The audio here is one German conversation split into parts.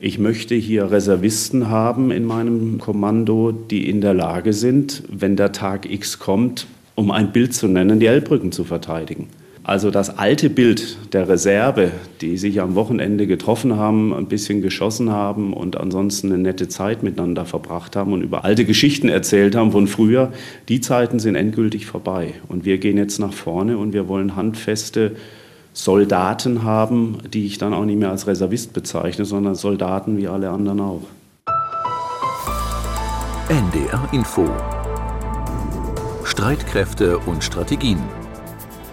Ich möchte hier Reservisten haben in meinem Kommando, die in der Lage sind, wenn der Tag X kommt, um ein Bild zu nennen, die Elbbrücken zu verteidigen. Also das alte Bild der Reserve, die sich am Wochenende getroffen haben, ein bisschen geschossen haben und ansonsten eine nette Zeit miteinander verbracht haben und über alte Geschichten erzählt haben von früher, die Zeiten sind endgültig vorbei. Und wir gehen jetzt nach vorne und wir wollen handfeste Soldaten haben, die ich dann auch nicht mehr als Reservist bezeichne, sondern Soldaten wie alle anderen auch. NDR Info. Streitkräfte und Strategien.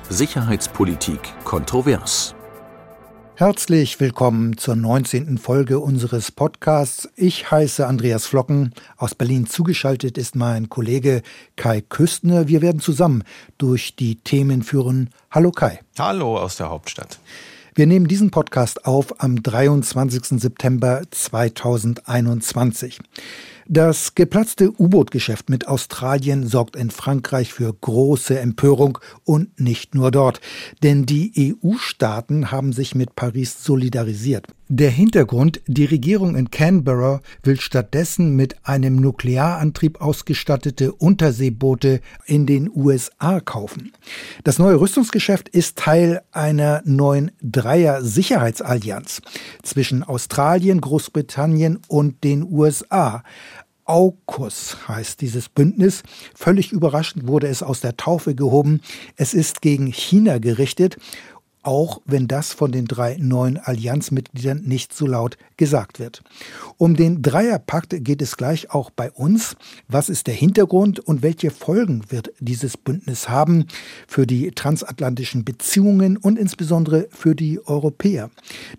Sicherheitspolitik kontrovers Herzlich willkommen zur 19. Folge unseres Podcasts. Ich heiße Andreas Flocken. Aus Berlin zugeschaltet ist mein Kollege Kai Küstner. Wir werden zusammen durch die Themen führen. Hallo Kai. Hallo aus der Hauptstadt. Wir nehmen diesen Podcast auf am 23. September 2021. Das geplatzte U-Boot-Geschäft mit Australien sorgt in Frankreich für große Empörung und nicht nur dort, denn die EU-Staaten haben sich mit Paris solidarisiert. Der Hintergrund, die Regierung in Canberra will stattdessen mit einem Nuklearantrieb ausgestattete Unterseeboote in den USA kaufen. Das neue Rüstungsgeschäft ist Teil einer neuen Dreier-Sicherheitsallianz zwischen Australien, Großbritannien und den USA. AUKUS heißt dieses Bündnis. Völlig überraschend wurde es aus der Taufe gehoben. Es ist gegen China gerichtet auch wenn das von den drei neuen Allianzmitgliedern nicht so laut gesagt wird. Um den Dreierpakt geht es gleich auch bei uns. Was ist der Hintergrund und welche Folgen wird dieses Bündnis haben für die transatlantischen Beziehungen und insbesondere für die Europäer?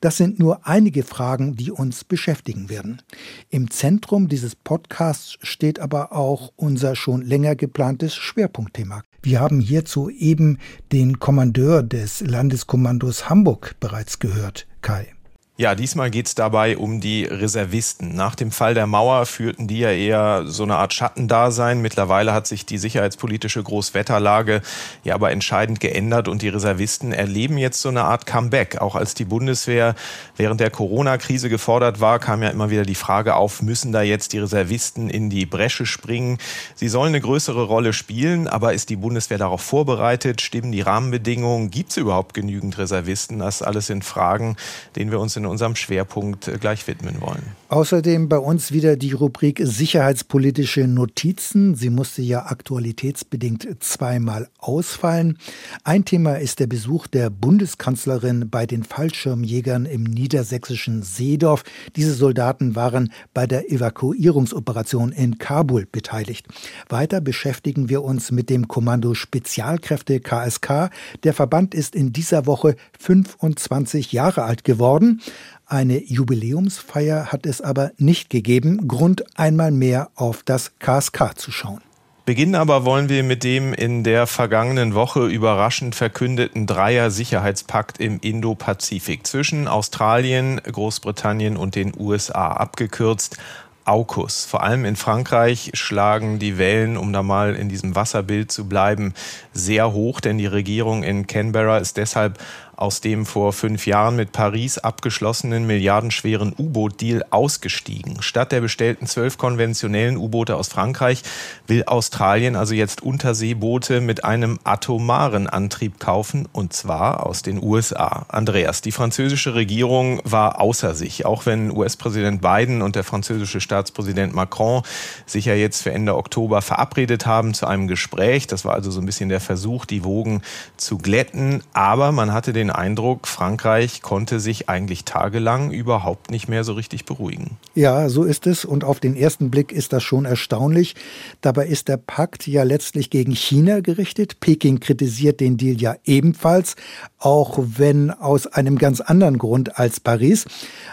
Das sind nur einige Fragen, die uns beschäftigen werden. Im Zentrum dieses Podcasts steht aber auch unser schon länger geplantes Schwerpunktthema. Wir haben hierzu eben den Kommandeur des Landeskommandos Hamburg bereits gehört, Kai. Ja, diesmal geht's dabei um die Reservisten. Nach dem Fall der Mauer führten die ja eher so eine Art Schattendasein. Mittlerweile hat sich die sicherheitspolitische Großwetterlage ja aber entscheidend geändert und die Reservisten erleben jetzt so eine Art Comeback. Auch als die Bundeswehr während der Corona-Krise gefordert war, kam ja immer wieder die Frage auf, müssen da jetzt die Reservisten in die Bresche springen? Sie sollen eine größere Rolle spielen, aber ist die Bundeswehr darauf vorbereitet? Stimmen die Rahmenbedingungen? Gibt es überhaupt genügend Reservisten? Das alles sind Fragen, denen wir uns in unserem Schwerpunkt äh, gleich widmen wollen. Außerdem bei uns wieder die Rubrik Sicherheitspolitische Notizen. Sie musste ja aktualitätsbedingt zweimal ausfallen. Ein Thema ist der Besuch der Bundeskanzlerin bei den Fallschirmjägern im niedersächsischen Seedorf. Diese Soldaten waren bei der Evakuierungsoperation in Kabul beteiligt. Weiter beschäftigen wir uns mit dem Kommando Spezialkräfte KSK. Der Verband ist in dieser Woche 25 Jahre alt geworden. Eine Jubiläumsfeier hat es aber nicht gegeben. Grund einmal mehr auf das KSK zu schauen. Beginnen aber wollen wir mit dem in der vergangenen Woche überraschend verkündeten Dreier-Sicherheitspakt im Indo-Pazifik zwischen Australien, Großbritannien und den USA, abgekürzt AUKUS. Vor allem in Frankreich schlagen die Wellen, um da mal in diesem Wasserbild zu bleiben, sehr hoch, denn die Regierung in Canberra ist deshalb aus dem vor fünf Jahren mit Paris abgeschlossenen milliardenschweren U-Boot-Deal ausgestiegen. Statt der bestellten zwölf konventionellen U-Boote aus Frankreich will Australien also jetzt Unterseeboote mit einem atomaren Antrieb kaufen, und zwar aus den USA. Andreas, die französische Regierung war außer sich, auch wenn US-Präsident Biden und der französische Staatspräsident Macron sich ja jetzt für Ende Oktober verabredet haben zu einem Gespräch. Das war also so ein bisschen der Versuch, die Wogen zu glätten. Aber man hatte den den Eindruck, Frankreich konnte sich eigentlich tagelang überhaupt nicht mehr so richtig beruhigen. Ja, so ist es. Und auf den ersten Blick ist das schon erstaunlich. Dabei ist der Pakt ja letztlich gegen China gerichtet. Peking kritisiert den Deal ja ebenfalls, auch wenn aus einem ganz anderen Grund als Paris.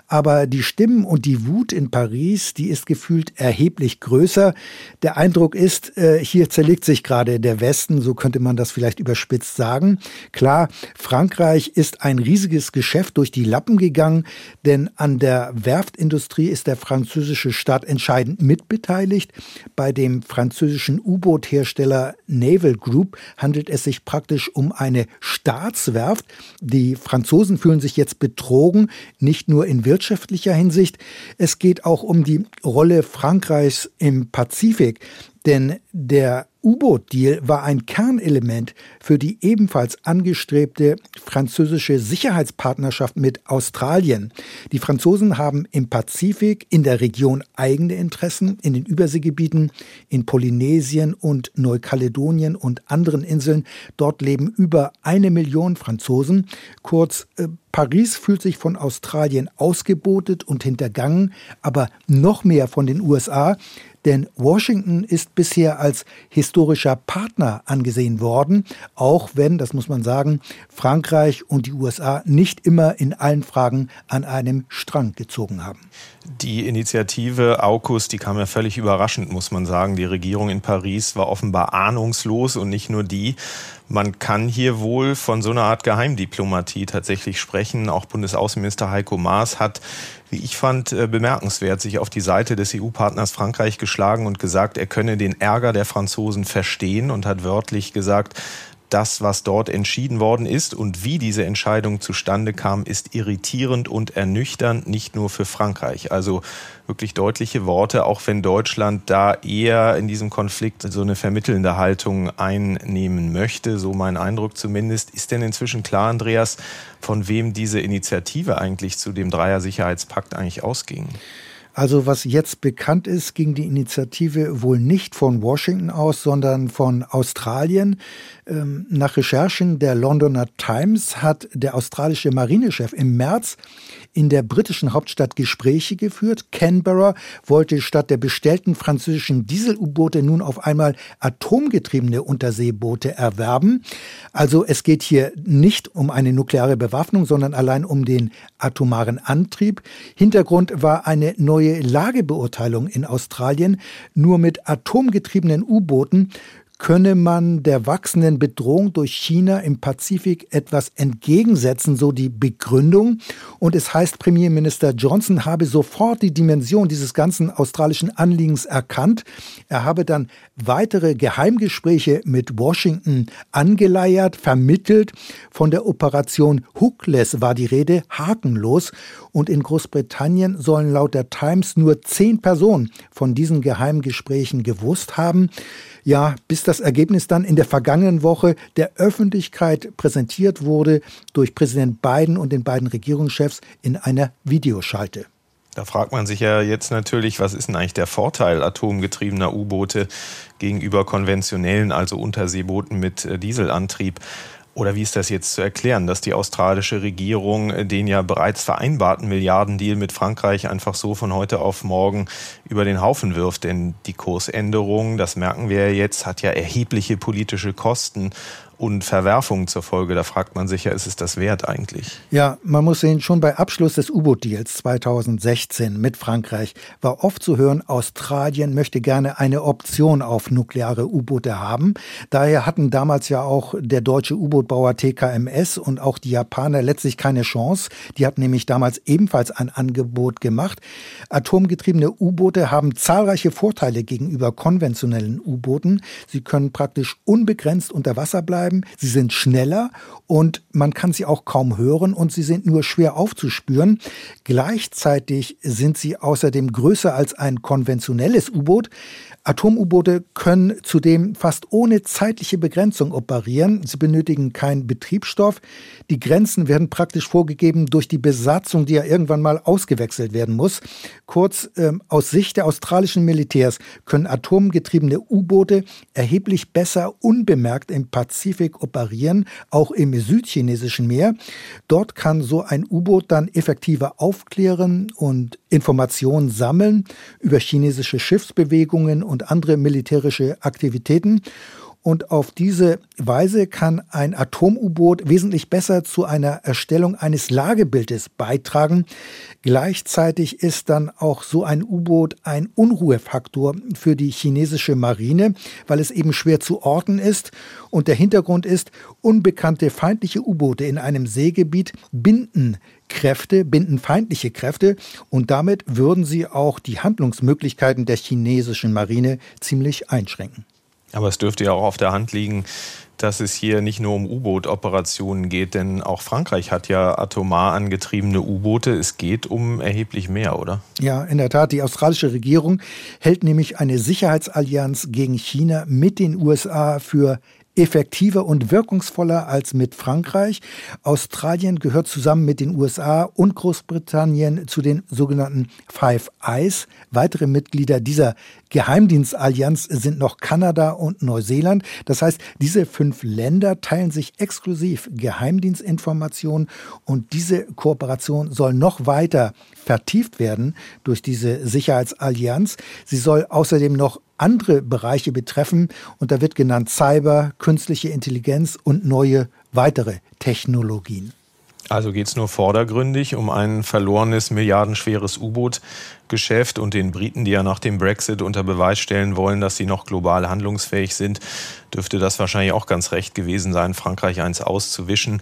Aber die Stimmen und die Wut in Paris, die ist gefühlt erheblich größer. Der Eindruck ist, äh, hier zerlegt sich gerade der Westen, so könnte man das vielleicht überspitzt sagen. Klar, Frankreich Frankreich ist ein riesiges Geschäft durch die Lappen gegangen, denn an der Werftindustrie ist der französische Staat entscheidend mitbeteiligt. Bei dem französischen U-Boot-Hersteller Naval Group handelt es sich praktisch um eine Staatswerft. Die Franzosen fühlen sich jetzt betrogen, nicht nur in wirtschaftlicher Hinsicht. Es geht auch um die Rolle Frankreichs im Pazifik. Denn der U-Boot-Deal war ein Kernelement für die ebenfalls angestrebte französische Sicherheitspartnerschaft mit Australien. Die Franzosen haben im Pazifik in der Region eigene Interessen, in den Überseegebieten, in Polynesien und Neukaledonien und anderen Inseln. Dort leben über eine Million Franzosen. Kurz, äh, Paris fühlt sich von Australien ausgebotet und hintergangen, aber noch mehr von den USA. Denn Washington ist bisher als historischer Partner angesehen worden, auch wenn, das muss man sagen, Frankreich und die USA nicht immer in allen Fragen an einem Strang gezogen haben. Die Initiative AUKUS, die kam ja völlig überraschend, muss man sagen. Die Regierung in Paris war offenbar ahnungslos und nicht nur die. Man kann hier wohl von so einer Art Geheimdiplomatie tatsächlich sprechen. Auch Bundesaußenminister Heiko Maas hat, wie ich fand, äh, bemerkenswert sich auf die Seite des EU-Partners Frankreich geschlagen und gesagt, er könne den Ärger der Franzosen verstehen und hat wörtlich gesagt, das, was dort entschieden worden ist und wie diese Entscheidung zustande kam, ist irritierend und ernüchternd, nicht nur für Frankreich. Also wirklich deutliche Worte, auch wenn Deutschland da eher in diesem Konflikt so eine vermittelnde Haltung einnehmen möchte, so mein Eindruck zumindest. Ist denn inzwischen klar, Andreas, von wem diese Initiative eigentlich zu dem Dreier-Sicherheitspakt eigentlich ausging? Also was jetzt bekannt ist, ging die Initiative wohl nicht von Washington aus, sondern von Australien. Ähm, nach Recherchen der Londoner Times hat der australische Marinechef im März in der britischen Hauptstadt Gespräche geführt. Canberra wollte statt der bestellten französischen Diesel-U-Boote nun auf einmal atomgetriebene Unterseeboote erwerben. Also es geht hier nicht um eine nukleare Bewaffnung, sondern allein um den atomaren Antrieb. Hintergrund war eine neue Lagebeurteilung in Australien. Nur mit atomgetriebenen U-Booten könne man der wachsenden Bedrohung durch China im Pazifik etwas entgegensetzen, so die Begründung. Und es heißt, Premierminister Johnson habe sofort die Dimension dieses ganzen australischen Anliegens erkannt. Er habe dann weitere Geheimgespräche mit Washington angeleiert, vermittelt. Von der Operation Hookless war die Rede, hakenlos. Und in Großbritannien sollen laut der Times nur zehn Personen von diesen Geheimgesprächen gewusst haben ja, bis das Ergebnis dann in der vergangenen Woche der Öffentlichkeit präsentiert wurde durch Präsident Biden und den beiden Regierungschefs in einer Videoschalte. Da fragt man sich ja jetzt natürlich, was ist denn eigentlich der Vorteil atomgetriebener U-Boote gegenüber konventionellen, also Unterseebooten mit äh, Dieselantrieb? Oder wie ist das jetzt zu erklären, dass die australische Regierung den ja bereits vereinbarten Milliardendeal mit Frankreich einfach so von heute auf morgen über den Haufen wirft? Denn die Kursänderung, das merken wir jetzt, hat ja erhebliche politische Kosten und Verwerfungen zur Folge. Da fragt man sich ja, ist es das wert eigentlich? Ja, man muss sehen, schon bei Abschluss des U-Boot-Deals 2016 mit Frankreich war oft zu hören, Australien möchte gerne eine Option auf nukleare U-Boote haben. Daher hatten damals ja auch der deutsche U-Boot-Bauer TKMS und auch die Japaner letztlich keine Chance. Die hatten nämlich damals ebenfalls ein Angebot gemacht. Atomgetriebene U-Boote haben zahlreiche Vorteile gegenüber konventionellen U-Booten. Sie können praktisch unbegrenzt unter Wasser bleiben bleiben. Sie sind schneller und man kann sie auch kaum hören und sie sind nur schwer aufzuspüren. Gleichzeitig sind sie außerdem größer als ein konventionelles U-Boot. Atom-U-Boote können zudem fast ohne zeitliche Begrenzung operieren. Sie benötigen keinen Betriebsstoff. Die Grenzen werden praktisch vorgegeben durch die Besatzung, die ja irgendwann mal ausgewechselt werden muss. Kurz, ähm, aus Sicht der australischen Militärs können atomgetriebene U-Boote erheblich besser unbemerkt im Pazifik operieren, auch im südchinesischen Meer. Dort kann so ein U-Boot dann effektiver aufklären und Informationen sammeln über chinesische Schiffsbewegungen und andere militärische Aktivitäten. Und auf diese Weise kann ein Atom-U-Boot wesentlich besser zu einer Erstellung eines Lagebildes beitragen. Gleichzeitig ist dann auch so ein U-Boot ein Unruhefaktor für die chinesische Marine, weil es eben schwer zu orten ist. Und der Hintergrund ist, unbekannte feindliche U-Boote in einem Seegebiet binden Kräfte, binden feindliche Kräfte und damit würden sie auch die Handlungsmöglichkeiten der chinesischen Marine ziemlich einschränken. Aber es dürfte ja auch auf der Hand liegen, dass es hier nicht nur um U-Boot-Operationen geht, denn auch Frankreich hat ja atomar angetriebene U-Boote. Es geht um erheblich mehr, oder? Ja, in der Tat. Die australische Regierung hält nämlich eine Sicherheitsallianz gegen China mit den USA für effektiver und wirkungsvoller als mit Frankreich. Australien gehört zusammen mit den USA und Großbritannien zu den sogenannten Five Eyes. Weitere Mitglieder dieser Geheimdienstallianz sind noch Kanada und Neuseeland. Das heißt, diese fünf Länder teilen sich exklusiv Geheimdienstinformationen und diese Kooperation soll noch weiter vertieft werden durch diese Sicherheitsallianz. Sie soll außerdem noch andere Bereiche betreffen und da wird genannt Cyber, künstliche Intelligenz und neue weitere Technologien. Also geht es nur vordergründig um ein verlorenes, milliardenschweres U-Boot-Geschäft und den Briten, die ja nach dem Brexit unter Beweis stellen wollen, dass sie noch global handlungsfähig sind, dürfte das wahrscheinlich auch ganz recht gewesen sein, Frankreich eins auszuwischen.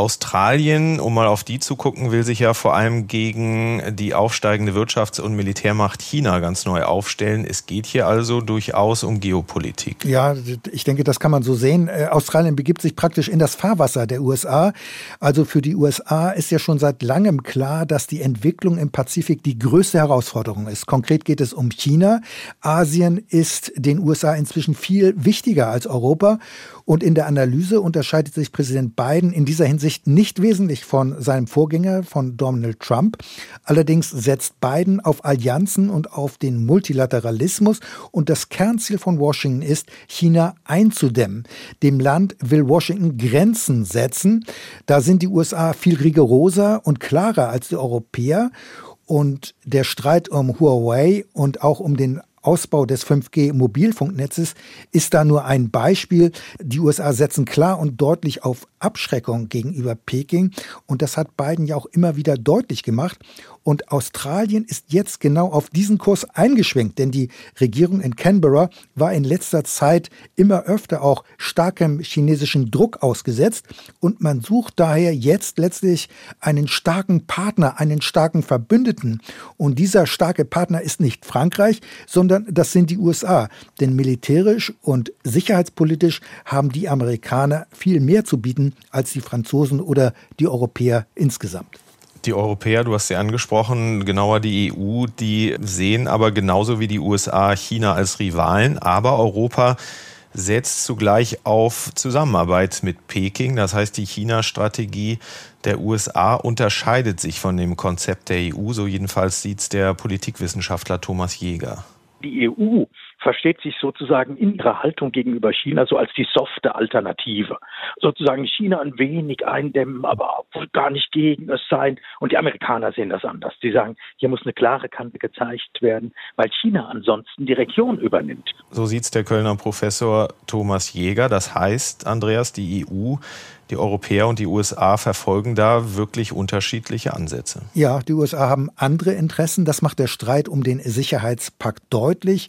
Australien, um mal auf die zu gucken, will sich ja vor allem gegen die aufsteigende Wirtschafts- und Militärmacht China ganz neu aufstellen. Es geht hier also durchaus um Geopolitik. Ja, ich denke, das kann man so sehen. Äh, Australien begibt sich praktisch in das Fahrwasser der USA. Also für die USA ist ja schon seit langem klar, dass die Entwicklung im Pazifik die größte Herausforderung ist. Konkret geht es um China. Asien ist den USA inzwischen viel wichtiger als Europa. Und in der Analyse unterscheidet sich Präsident Biden in dieser Hinsicht nicht wesentlich von seinem Vorgänger, von Donald Trump. Allerdings setzt Biden auf Allianzen und auf den Multilateralismus. Und das Kernziel von Washington ist, China einzudämmen. Dem Land will Washington Grenzen setzen. Da sind die USA viel rigoroser und klarer als die Europäer. Und der Streit um Huawei und auch um den Ausbau des 5G-Mobilfunknetzes ist da nur ein Beispiel. Die USA setzen klar und deutlich auf Abschreckung gegenüber Peking und das hat Biden ja auch immer wieder deutlich gemacht. Und Australien ist jetzt genau auf diesen Kurs eingeschwenkt, denn die Regierung in Canberra war in letzter Zeit immer öfter auch starkem chinesischen Druck ausgesetzt. Und man sucht daher jetzt letztlich einen starken Partner, einen starken Verbündeten. Und dieser starke Partner ist nicht Frankreich, sondern das sind die USA. Denn militärisch und sicherheitspolitisch haben die Amerikaner viel mehr zu bieten als die Franzosen oder die Europäer insgesamt. Die Europäer, du hast sie angesprochen, genauer die EU, die sehen aber genauso wie die USA China als Rivalen, aber Europa setzt zugleich auf Zusammenarbeit mit Peking. Das heißt, die China-Strategie der USA unterscheidet sich von dem Konzept der EU, so jedenfalls sieht es der Politikwissenschaftler Thomas Jäger. Die EU versteht sich sozusagen in ihrer Haltung gegenüber China so als die softe Alternative. Sozusagen China ein wenig eindämmen, aber gar nicht gegen es sein. Und die Amerikaner sehen das anders. Die sagen, hier muss eine klare Kante gezeigt werden, weil China ansonsten die Region übernimmt. So sieht es der Kölner Professor Thomas Jäger. Das heißt, Andreas, die EU die Europäer und die USA verfolgen da wirklich unterschiedliche Ansätze. Ja, die USA haben andere Interessen. Das macht der Streit um den Sicherheitspakt deutlich.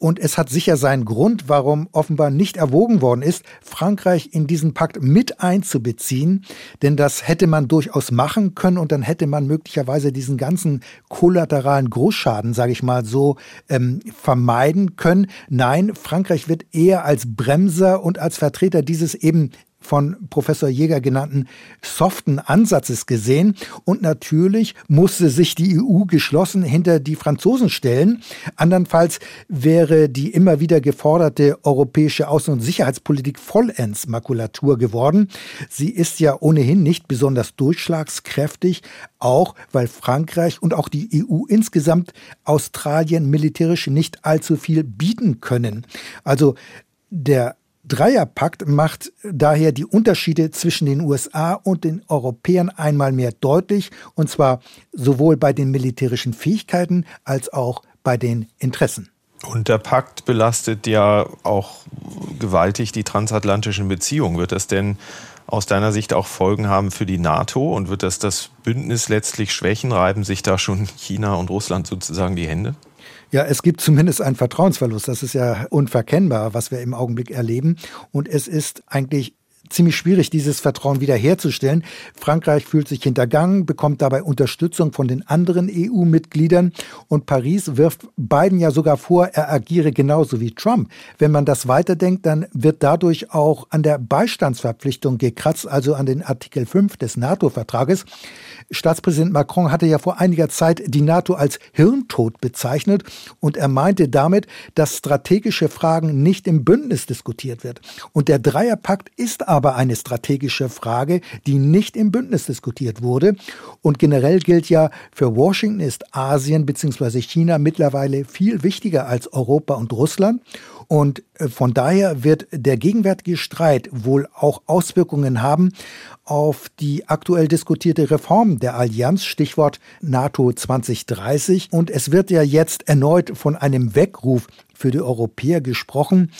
Und es hat sicher seinen Grund, warum offenbar nicht erwogen worden ist, Frankreich in diesen Pakt mit einzubeziehen. Denn das hätte man durchaus machen können und dann hätte man möglicherweise diesen ganzen kollateralen Großschaden, sage ich mal so, ähm, vermeiden können. Nein, Frankreich wird eher als Bremser und als Vertreter dieses eben von Professor Jäger genannten soften Ansatzes gesehen. Und natürlich musste sich die EU geschlossen hinter die Franzosen stellen. Andernfalls wäre die immer wieder geforderte europäische Außen- und Sicherheitspolitik vollends Makulatur geworden. Sie ist ja ohnehin nicht besonders durchschlagskräftig, auch weil Frankreich und auch die EU insgesamt Australien militärisch nicht allzu viel bieten können. Also der Dreierpakt macht daher die Unterschiede zwischen den USA und den Europäern einmal mehr deutlich, und zwar sowohl bei den militärischen Fähigkeiten als auch bei den Interessen. Und der Pakt belastet ja auch gewaltig die transatlantischen Beziehungen. Wird das denn aus deiner Sicht auch Folgen haben für die NATO und wird das das Bündnis letztlich schwächen? Reiben sich da schon China und Russland sozusagen die Hände? Ja, es gibt zumindest einen Vertrauensverlust. Das ist ja unverkennbar, was wir im Augenblick erleben. Und es ist eigentlich ziemlich schwierig, dieses Vertrauen wiederherzustellen. Frankreich fühlt sich hintergangen, bekommt dabei Unterstützung von den anderen EU-Mitgliedern und Paris wirft Biden ja sogar vor, er agiere genauso wie Trump. Wenn man das weiterdenkt, dann wird dadurch auch an der Beistandsverpflichtung gekratzt, also an den Artikel 5 des NATO-Vertrages. Staatspräsident Macron hatte ja vor einiger Zeit die NATO als Hirntod bezeichnet und er meinte damit, dass strategische Fragen nicht im Bündnis diskutiert wird. Und der Dreierpakt ist aber eine strategische Frage, die nicht im Bündnis diskutiert wurde. Und generell gilt ja, für Washington ist Asien bzw. China mittlerweile viel wichtiger als Europa und Russland. Und äh, von daher wird der gegenwärtige Streit wohl auch Auswirkungen haben auf die aktuell diskutierte Reform der Allianz, Stichwort NATO 2030. Und es wird ja jetzt erneut von einem Weckruf für die Europäer gesprochen.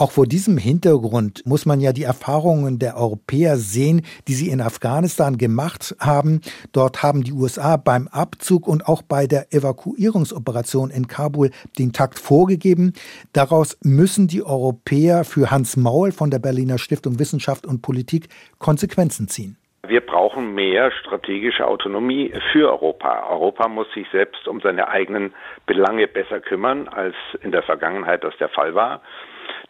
Auch vor diesem Hintergrund muss man ja die Erfahrungen der Europäer sehen, die sie in Afghanistan gemacht haben. Dort haben die USA beim Abzug und auch bei der Evakuierungsoperation in Kabul den Takt vorgegeben. Daraus müssen die Europäer für Hans Maul von der Berliner Stiftung Wissenschaft und Politik Konsequenzen ziehen. Wir brauchen mehr strategische Autonomie für Europa. Europa muss sich selbst um seine eigenen Belange besser kümmern, als in der Vergangenheit das der Fall war.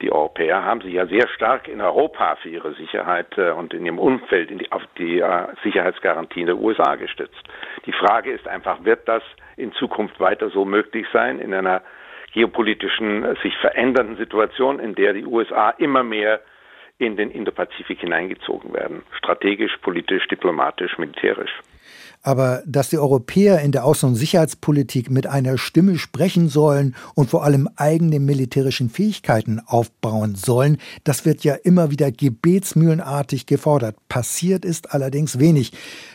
Die Europäer haben sich ja sehr stark in Europa für ihre Sicherheit äh, und in ihrem Umfeld in die, auf die äh, Sicherheitsgarantien der USA gestützt. Die Frage ist einfach, wird das in Zukunft weiter so möglich sein in einer geopolitischen, äh, sich verändernden Situation, in der die USA immer mehr in den Indopazifik hineingezogen werden. Strategisch, politisch, diplomatisch, militärisch. Aber dass die Europäer in der Außen- und Sicherheitspolitik mit einer Stimme sprechen sollen und vor allem eigene militärischen Fähigkeiten aufbauen sollen, das wird ja immer wieder gebetsmühlenartig gefordert. Passiert ist allerdings wenig.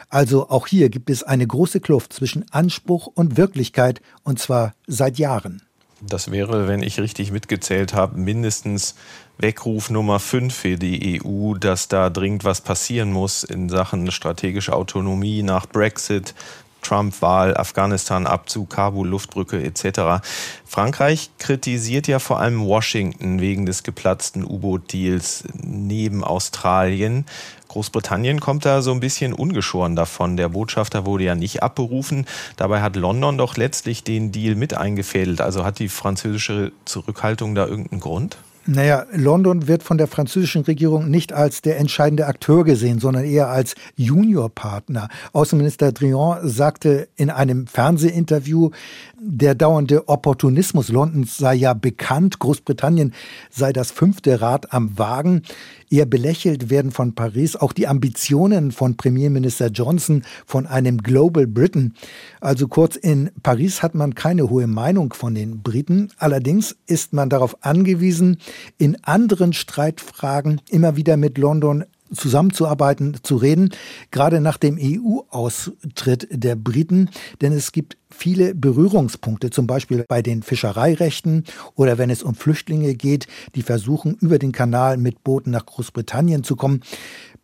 Also auch hier gibt es eine große Kluft zwischen Anspruch und Wirklichkeit, und zwar seit Jahren. Das wäre, wenn ich richtig mitgezählt habe, mindestens Weckruf Nummer 5 für die EU, dass da dringend was passieren muss in Sachen strategische Autonomie nach Brexit, Trump-Wahl, Afghanistan-Abzug, Kabul-Luftbrücke etc. Frankreich kritisiert ja vor allem Washington wegen des geplatzten U-Boot-Deals neben Australien. Großbritannien kommt da so ein bisschen ungeschoren davon. Der Botschafter wurde ja nicht abberufen. Dabei hat London doch letztlich den Deal mit eingefädelt. Also hat die französische Zurückhaltung da irgendeinen Grund? Naja, London wird von der französischen Regierung nicht als der entscheidende Akteur gesehen, sondern eher als Juniorpartner. Außenminister Drian sagte in einem Fernsehinterview, der dauernde Opportunismus Londons sei ja bekannt. Großbritannien sei das fünfte Rad am Wagen. Eher belächelt werden von Paris auch die Ambitionen von Premierminister Johnson von einem Global Britain. Also kurz, in Paris hat man keine hohe Meinung von den Briten. Allerdings ist man darauf angewiesen, in anderen Streitfragen immer wieder mit London zusammenzuarbeiten, zu reden, gerade nach dem EU-Austritt der Briten, denn es gibt viele Berührungspunkte, zum Beispiel bei den Fischereirechten oder wenn es um Flüchtlinge geht, die versuchen, über den Kanal mit Booten nach Großbritannien zu kommen.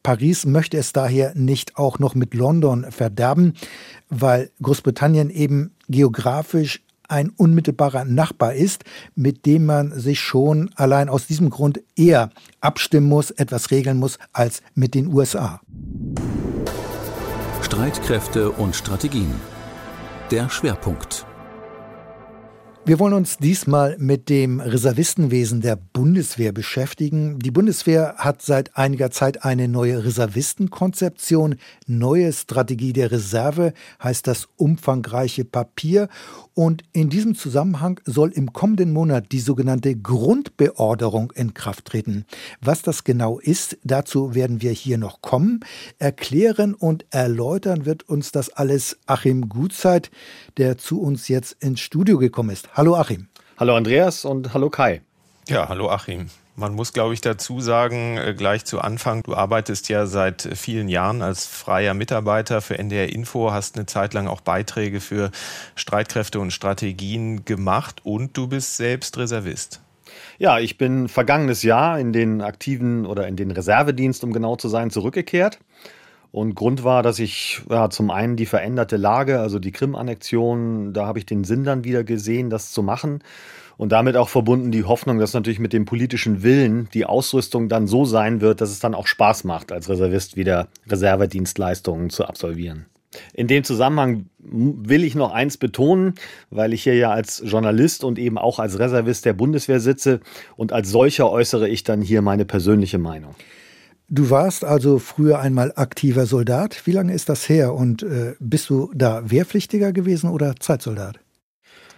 Paris möchte es daher nicht auch noch mit London verderben, weil Großbritannien eben geografisch ein unmittelbarer Nachbar ist, mit dem man sich schon allein aus diesem Grund eher abstimmen muss, etwas regeln muss, als mit den USA. Streitkräfte und Strategien. Der Schwerpunkt. Wir wollen uns diesmal mit dem Reservistenwesen der Bundeswehr beschäftigen. Die Bundeswehr hat seit einiger Zeit eine neue Reservistenkonzeption. Neue Strategie der Reserve heißt das umfangreiche Papier. Und in diesem Zusammenhang soll im kommenden Monat die sogenannte Grundbeorderung in Kraft treten. Was das genau ist, dazu werden wir hier noch kommen. Erklären und erläutern wird uns das alles Achim Gutzeit, der zu uns jetzt ins Studio gekommen ist. Hallo Achim. Hallo Andreas und hallo Kai. Ja, hallo Achim. Man muss, glaube ich, dazu sagen, äh, gleich zu Anfang, du arbeitest ja seit vielen Jahren als freier Mitarbeiter für NDR Info, hast eine Zeit lang auch Beiträge für Streitkräfte und Strategien gemacht und du bist selbst Reservist. Ja, ich bin vergangenes Jahr in den aktiven oder in den Reservedienst, um genau zu sein, zurückgekehrt. Und Grund war, dass ich ja, zum einen die veränderte Lage, also die Krim-Annexion, da habe ich den Sinn dann wieder gesehen, das zu machen. Und damit auch verbunden die Hoffnung, dass natürlich mit dem politischen Willen die Ausrüstung dann so sein wird, dass es dann auch Spaß macht, als Reservist wieder Reservedienstleistungen zu absolvieren. In dem Zusammenhang will ich noch eins betonen, weil ich hier ja als Journalist und eben auch als Reservist der Bundeswehr sitze und als solcher äußere ich dann hier meine persönliche Meinung. Du warst also früher einmal aktiver Soldat. Wie lange ist das her und äh, bist du da Wehrpflichtiger gewesen oder Zeitsoldat?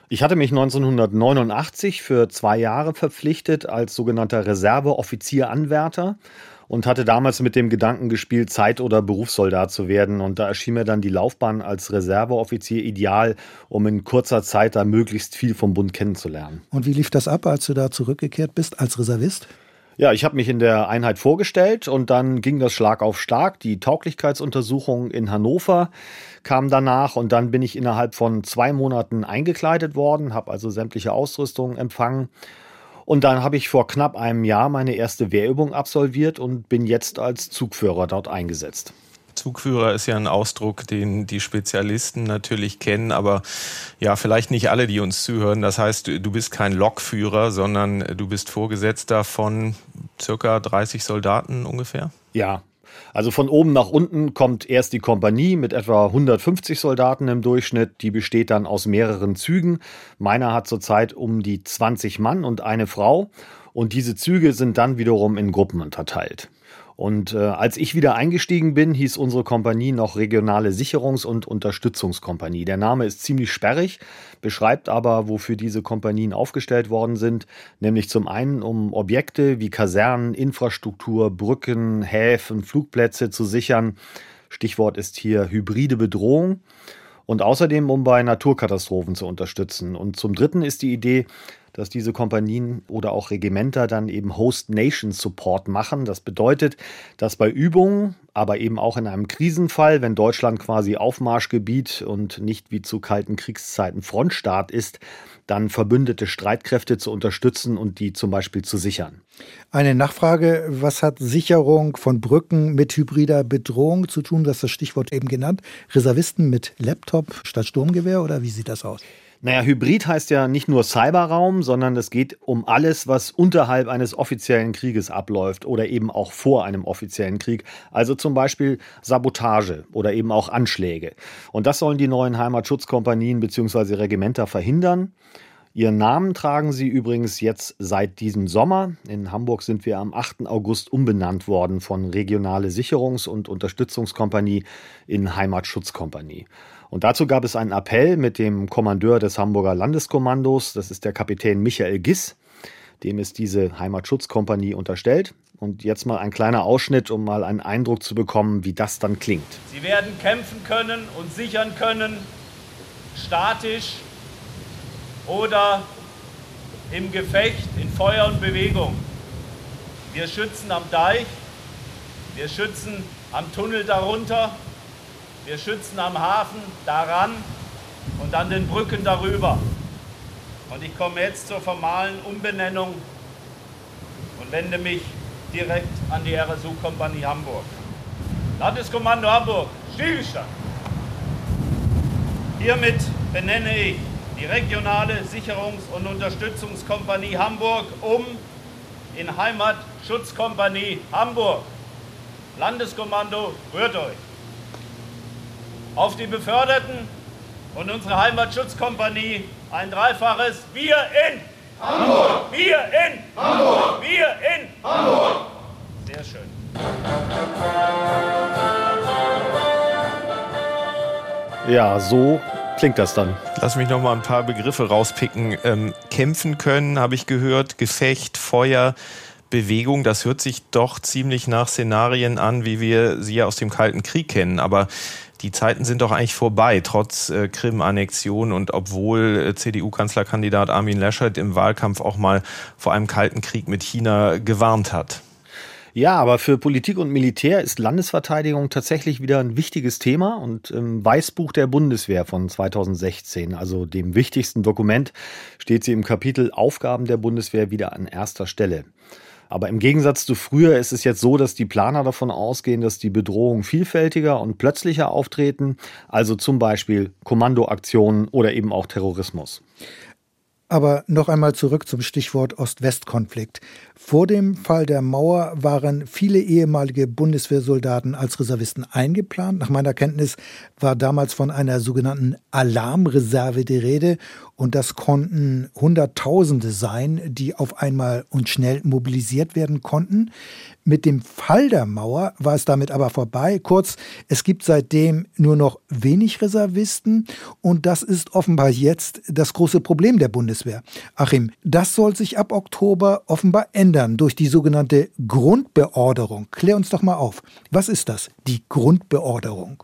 Ich hatte mich 1989 für zwei Jahre verpflichtet als sogenannter Reserveoffizier-Anwärter und hatte damals mit dem Gedanken gespielt, Zeit- oder Berufssoldat zu werden. Und da erschien mir dann die Laufbahn als Reserveoffizier ideal, um in kurzer Zeit da möglichst viel vom Bund kennenzulernen. Und wie lief das ab, als du da zurückgekehrt bist als Reservist? Ja, ich habe mich in der Einheit vorgestellt und dann ging das Schlag auf Schlag. Die Tauglichkeitsuntersuchung in Hannover kam danach und dann bin ich innerhalb von zwei Monaten eingekleidet worden, habe also sämtliche Ausrüstung empfangen. Und dann habe ich vor knapp einem Jahr meine erste Wehrübung absolviert und bin jetzt als Zugführer dort eingesetzt. Zugführer ist ja ein Ausdruck, den die Spezialisten natürlich kennen, aber ja, vielleicht nicht alle, die uns zuhören. Das heißt, du bist kein Lokführer, sondern du bist Vorgesetzter von circa 30 Soldaten ungefähr? Ja, also von oben nach unten kommt erst die Kompanie mit etwa 150 Soldaten im Durchschnitt. Die besteht dann aus mehreren Zügen. Meiner hat zurzeit um die 20 Mann und eine Frau. Und diese Züge sind dann wiederum in Gruppen unterteilt. Und äh, als ich wieder eingestiegen bin, hieß unsere Kompanie noch Regionale Sicherungs- und Unterstützungskompanie. Der Name ist ziemlich sperrig, beschreibt aber, wofür diese Kompanien aufgestellt worden sind, nämlich zum einen, um Objekte wie Kasernen, Infrastruktur, Brücken, Häfen, Flugplätze zu sichern. Stichwort ist hier hybride Bedrohung. Und außerdem, um bei Naturkatastrophen zu unterstützen. Und zum Dritten ist die Idee, dass diese Kompanien oder auch Regimenter dann eben Host Nation Support machen. Das bedeutet, dass bei Übungen, aber eben auch in einem Krisenfall, wenn Deutschland quasi Aufmarschgebiet und nicht wie zu kalten Kriegszeiten Frontstaat ist, dann verbündete Streitkräfte zu unterstützen und die zum Beispiel zu sichern. Eine Nachfrage, was hat Sicherung von Brücken mit hybrider Bedrohung zu tun? Das ist das Stichwort eben genannt. Reservisten mit Laptop statt Sturmgewehr oder wie sieht das aus? Naja, Hybrid heißt ja nicht nur Cyberraum, sondern es geht um alles, was unterhalb eines offiziellen Krieges abläuft oder eben auch vor einem offiziellen Krieg. Also zum Beispiel Sabotage oder eben auch Anschläge. Und das sollen die neuen Heimatschutzkompanien bzw. Regimenter verhindern. Ihren Namen tragen sie übrigens jetzt seit diesem Sommer. In Hamburg sind wir am 8. August umbenannt worden von Regionale Sicherungs- und Unterstützungskompanie in Heimatschutzkompanie. Und dazu gab es einen Appell mit dem Kommandeur des Hamburger Landeskommandos, das ist der Kapitän Michael Giss, dem ist diese Heimatschutzkompanie unterstellt. Und jetzt mal ein kleiner Ausschnitt, um mal einen Eindruck zu bekommen, wie das dann klingt. Sie werden kämpfen können und sichern können, statisch oder im Gefecht, in Feuer und Bewegung. Wir schützen am Deich, wir schützen am Tunnel darunter, wir schützen am Hafen daran und an den Brücken darüber. Und ich komme jetzt zur formalen Umbenennung und wende mich direkt an die RSU-Kompanie Hamburg. Landeskommando Hamburg, Stillstand. Hiermit benenne ich die regionale Sicherungs- und Unterstützungskompanie Hamburg um in Heimatschutzkompanie Hamburg. Landeskommando rührt euch auf die Beförderten und unsere Heimatschutzkompanie ein dreifaches Wir in Hamburg! Wir in Hamburg! Wir in Hamburg! Sehr schön. Ja, so klingt das dann. Lass mich noch mal ein paar Begriffe rauspicken. Ähm, kämpfen können, habe ich gehört, Gefecht, Feuer, Bewegung, das hört sich doch ziemlich nach Szenarien an, wie wir sie ja aus dem Kalten Krieg kennen. Aber die Zeiten sind doch eigentlich vorbei, trotz äh, Krim-Annexion und obwohl äh, CDU-Kanzlerkandidat Armin Laschet im Wahlkampf auch mal vor einem kalten Krieg mit China gewarnt hat. Ja, aber für Politik und Militär ist Landesverteidigung tatsächlich wieder ein wichtiges Thema und im Weißbuch der Bundeswehr von 2016, also dem wichtigsten Dokument, steht sie im Kapitel Aufgaben der Bundeswehr wieder an erster Stelle. Aber im Gegensatz zu früher ist es jetzt so, dass die Planer davon ausgehen, dass die Bedrohungen vielfältiger und plötzlicher auftreten, also zum Beispiel Kommandoaktionen oder eben auch Terrorismus. Aber noch einmal zurück zum Stichwort Ost-West-Konflikt. Vor dem Fall der Mauer waren viele ehemalige Bundeswehrsoldaten als Reservisten eingeplant. Nach meiner Kenntnis war damals von einer sogenannten Alarmreserve die Rede und das konnten Hunderttausende sein, die auf einmal und schnell mobilisiert werden konnten. Mit dem Fall der Mauer war es damit aber vorbei. Kurz, es gibt seitdem nur noch wenig Reservisten und das ist offenbar jetzt das große Problem der Bundeswehr. Achim, das soll sich ab Oktober offenbar ändern durch die sogenannte Grundbeorderung. Klär uns doch mal auf. Was ist das, die Grundbeorderung?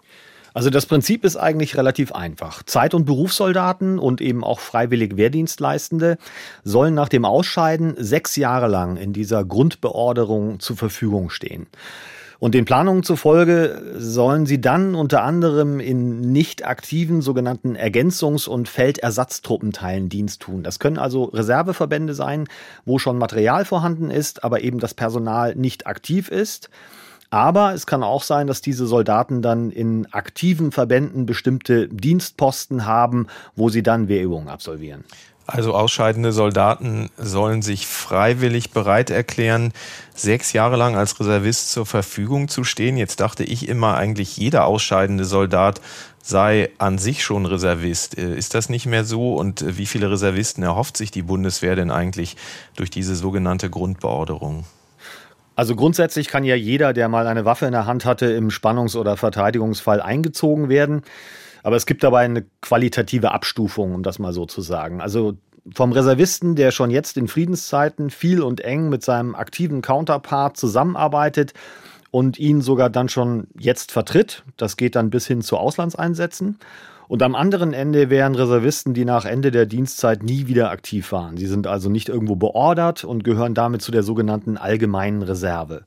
Also das Prinzip ist eigentlich relativ einfach. Zeit- und Berufssoldaten und eben auch freiwillig Wehrdienstleistende sollen nach dem Ausscheiden sechs Jahre lang in dieser Grundbeorderung zur Verfügung stehen. Und den Planungen zufolge sollen sie dann unter anderem in nicht aktiven sogenannten Ergänzungs- und Feldersatztruppenteilen Dienst tun. Das können also Reserveverbände sein, wo schon Material vorhanden ist, aber eben das Personal nicht aktiv ist. Aber es kann auch sein, dass diese Soldaten dann in aktiven Verbänden bestimmte Dienstposten haben, wo sie dann Wehrübungen absolvieren. Also ausscheidende Soldaten sollen sich freiwillig bereit erklären, sechs Jahre lang als Reservist zur Verfügung zu stehen. Jetzt dachte ich immer, eigentlich jeder ausscheidende Soldat sei an sich schon Reservist. Äh, ist das nicht mehr so? Und äh, wie viele Reservisten erhofft sich die Bundeswehr denn eigentlich durch diese sogenannte Grundbeorderung? Also grundsätzlich kann ja jeder, der mal eine Waffe in der Hand hatte, im Spannungs- oder Verteidigungsfall eingezogen werden. Aber es gibt dabei eine qualitative Abstufung, um das mal so zu sagen. Also vom Reservisten, der schon jetzt in Friedenszeiten viel und eng mit seinem aktiven Counterpart zusammenarbeitet und ihn sogar dann schon jetzt vertritt. Das geht dann bis hin zu Auslandseinsätzen. Und am anderen Ende wären Reservisten, die nach Ende der Dienstzeit nie wieder aktiv waren. Sie sind also nicht irgendwo beordert und gehören damit zu der sogenannten allgemeinen Reserve.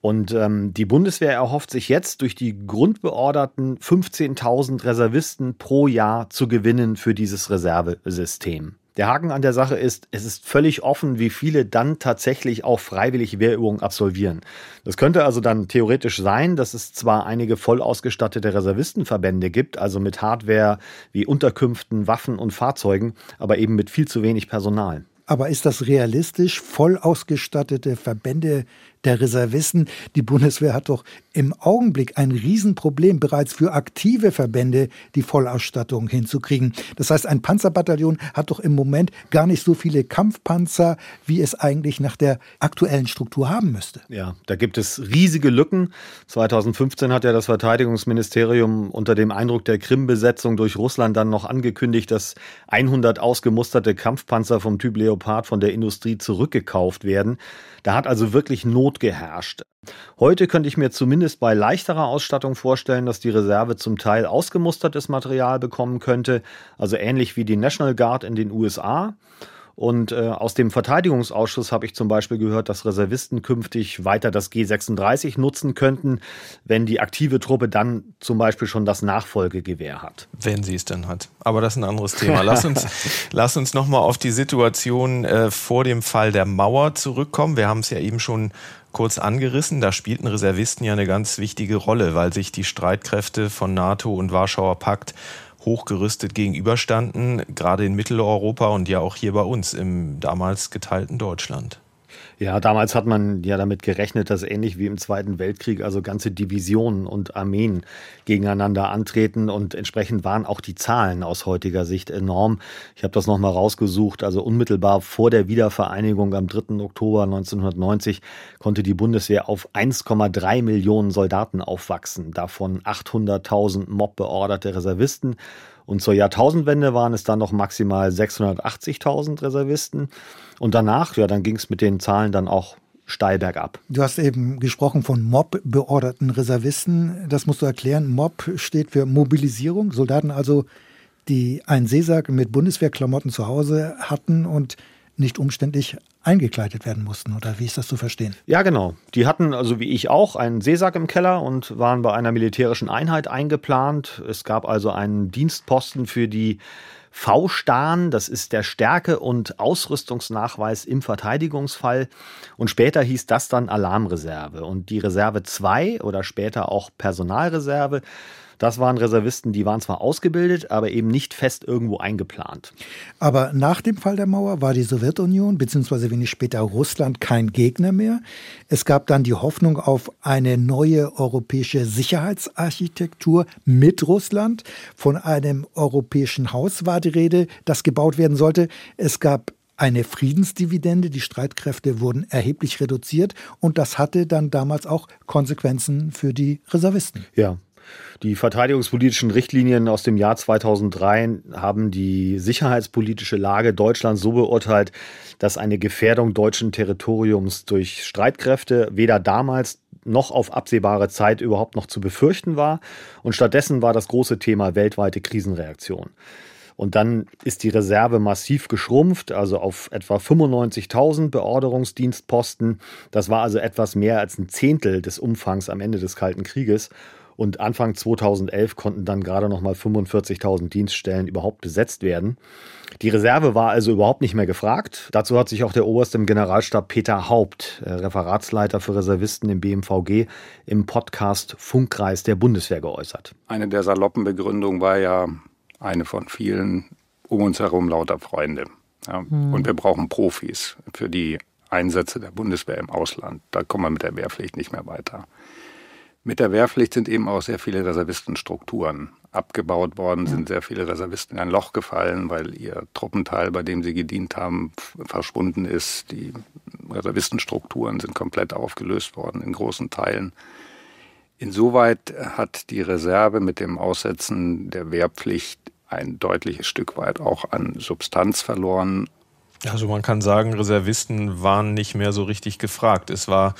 Und ähm, die Bundeswehr erhofft sich jetzt durch die grundbeorderten 15.000 Reservisten pro Jahr zu gewinnen für dieses Reservesystem. Der Haken an der Sache ist, es ist völlig offen, wie viele dann tatsächlich auch freiwillig Wehrübungen absolvieren. Das könnte also dann theoretisch sein, dass es zwar einige voll ausgestattete Reservistenverbände gibt, also mit Hardware wie Unterkünften, Waffen und Fahrzeugen, aber eben mit viel zu wenig Personal. Aber ist das realistisch, voll ausgestattete Verbände der Reservisten? Die Bundeswehr hat doch im Augenblick ein Riesenproblem, bereits für aktive Verbände die Vollausstattung hinzukriegen. Das heißt, ein Panzerbataillon hat doch im Moment gar nicht so viele Kampfpanzer, wie es eigentlich nach der aktuellen Struktur haben müsste. Ja, da gibt es riesige Lücken. 2015 hat ja das Verteidigungsministerium unter dem Eindruck der Krim-Besetzung durch Russland dann noch angekündigt, dass 100 ausgemusterte Kampfpanzer vom Typ Leopard von der Industrie zurückgekauft werden. Da hat also wirklich Not geherrscht. Heute könnte ich mir zumindest bei leichterer Ausstattung vorstellen, dass die Reserve zum Teil ausgemustertes Material bekommen könnte, also ähnlich wie die National Guard in den USA. Und äh, aus dem Verteidigungsausschuss habe ich zum Beispiel gehört, dass Reservisten künftig weiter das G36 nutzen könnten, wenn die aktive Truppe dann zum Beispiel schon das Nachfolgegewehr hat. Wenn sie es dann hat. Aber das ist ein anderes Thema. Lass uns, lass uns nochmal auf die Situation äh, vor dem Fall der Mauer zurückkommen. Wir haben es ja eben schon kurz angerissen. Da spielten Reservisten ja eine ganz wichtige Rolle, weil sich die Streitkräfte von NATO und Warschauer Pakt hochgerüstet gegenüberstanden, gerade in Mitteleuropa und ja auch hier bei uns im damals geteilten Deutschland. Ja, damals hat man ja damit gerechnet, dass ähnlich wie im Zweiten Weltkrieg also ganze Divisionen und Armeen gegeneinander antreten und entsprechend waren auch die Zahlen aus heutiger Sicht enorm. Ich habe das nochmal rausgesucht. Also unmittelbar vor der Wiedervereinigung am 3. Oktober 1990 konnte die Bundeswehr auf 1,3 Millionen Soldaten aufwachsen, davon 800.000 Mob-beorderte Reservisten und zur Jahrtausendwende waren es dann noch maximal 680.000 Reservisten. Und danach, ja, dann ging es mit den Zahlen dann auch steil bergab. Du hast eben gesprochen von Mob-beorderten Reservisten. Das musst du erklären. Mob steht für Mobilisierung. Soldaten also, die einen Seesack mit Bundeswehrklamotten zu Hause hatten und nicht umständlich eingekleidet werden mussten, oder wie ist das zu verstehen? Ja, genau. Die hatten, also wie ich auch, einen Seesack im Keller und waren bei einer militärischen Einheit eingeplant. Es gab also einen Dienstposten für die V-Stahn, das ist der Stärke- und Ausrüstungsnachweis im Verteidigungsfall. Und später hieß das dann Alarmreserve. Und die Reserve 2 oder später auch Personalreserve, das waren Reservisten, die waren zwar ausgebildet, aber eben nicht fest irgendwo eingeplant. Aber nach dem Fall der Mauer war die Sowjetunion bzw. wenig später Russland kein Gegner mehr. Es gab dann die Hoffnung auf eine neue europäische Sicherheitsarchitektur mit Russland. Von einem europäischen Haus war die Rede, das gebaut werden sollte. Es gab eine Friedensdividende. Die Streitkräfte wurden erheblich reduziert und das hatte dann damals auch Konsequenzen für die Reservisten. Ja, die verteidigungspolitischen Richtlinien aus dem Jahr 2003 haben die sicherheitspolitische Lage Deutschlands so beurteilt, dass eine Gefährdung deutschen Territoriums durch Streitkräfte weder damals noch auf absehbare Zeit überhaupt noch zu befürchten war. Und stattdessen war das große Thema weltweite Krisenreaktion. Und dann ist die Reserve massiv geschrumpft, also auf etwa 95.000 Beorderungsdienstposten. Das war also etwas mehr als ein Zehntel des Umfangs am Ende des Kalten Krieges. Und Anfang 2011 konnten dann gerade noch mal 45.000 Dienststellen überhaupt besetzt werden. Die Reserve war also überhaupt nicht mehr gefragt. Dazu hat sich auch der Oberste im Generalstab Peter Haupt, äh, Referatsleiter für Reservisten im BMVG, im Podcast Funkkreis der Bundeswehr geäußert. Eine der saloppen Begründungen war ja eine von vielen um uns herum lauter Freunde. Ja. Mhm. Und wir brauchen Profis für die Einsätze der Bundeswehr im Ausland. Da kommen wir mit der Wehrpflicht nicht mehr weiter. Mit der Wehrpflicht sind eben auch sehr viele Reservistenstrukturen abgebaut worden, ja. sind sehr viele Reservisten in ein Loch gefallen, weil ihr Truppenteil, bei dem sie gedient haben, verschwunden ist. Die Reservistenstrukturen sind komplett aufgelöst worden in großen Teilen. Insoweit hat die Reserve mit dem Aussetzen der Wehrpflicht ein deutliches Stück weit auch an Substanz verloren. Also man kann sagen, Reservisten waren nicht mehr so richtig gefragt. Es war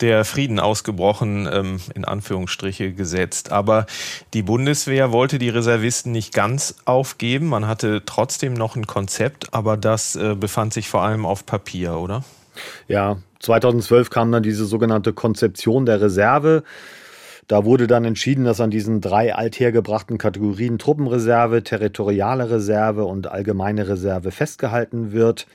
der Frieden ausgebrochen, ähm, in Anführungsstriche gesetzt. Aber die Bundeswehr wollte die Reservisten nicht ganz aufgeben. Man hatte trotzdem noch ein Konzept, aber das äh, befand sich vor allem auf Papier, oder? Ja, 2012 kam dann diese sogenannte Konzeption der Reserve. Da wurde dann entschieden, dass an diesen drei althergebrachten Kategorien Truppenreserve, territoriale Reserve und allgemeine Reserve festgehalten wird.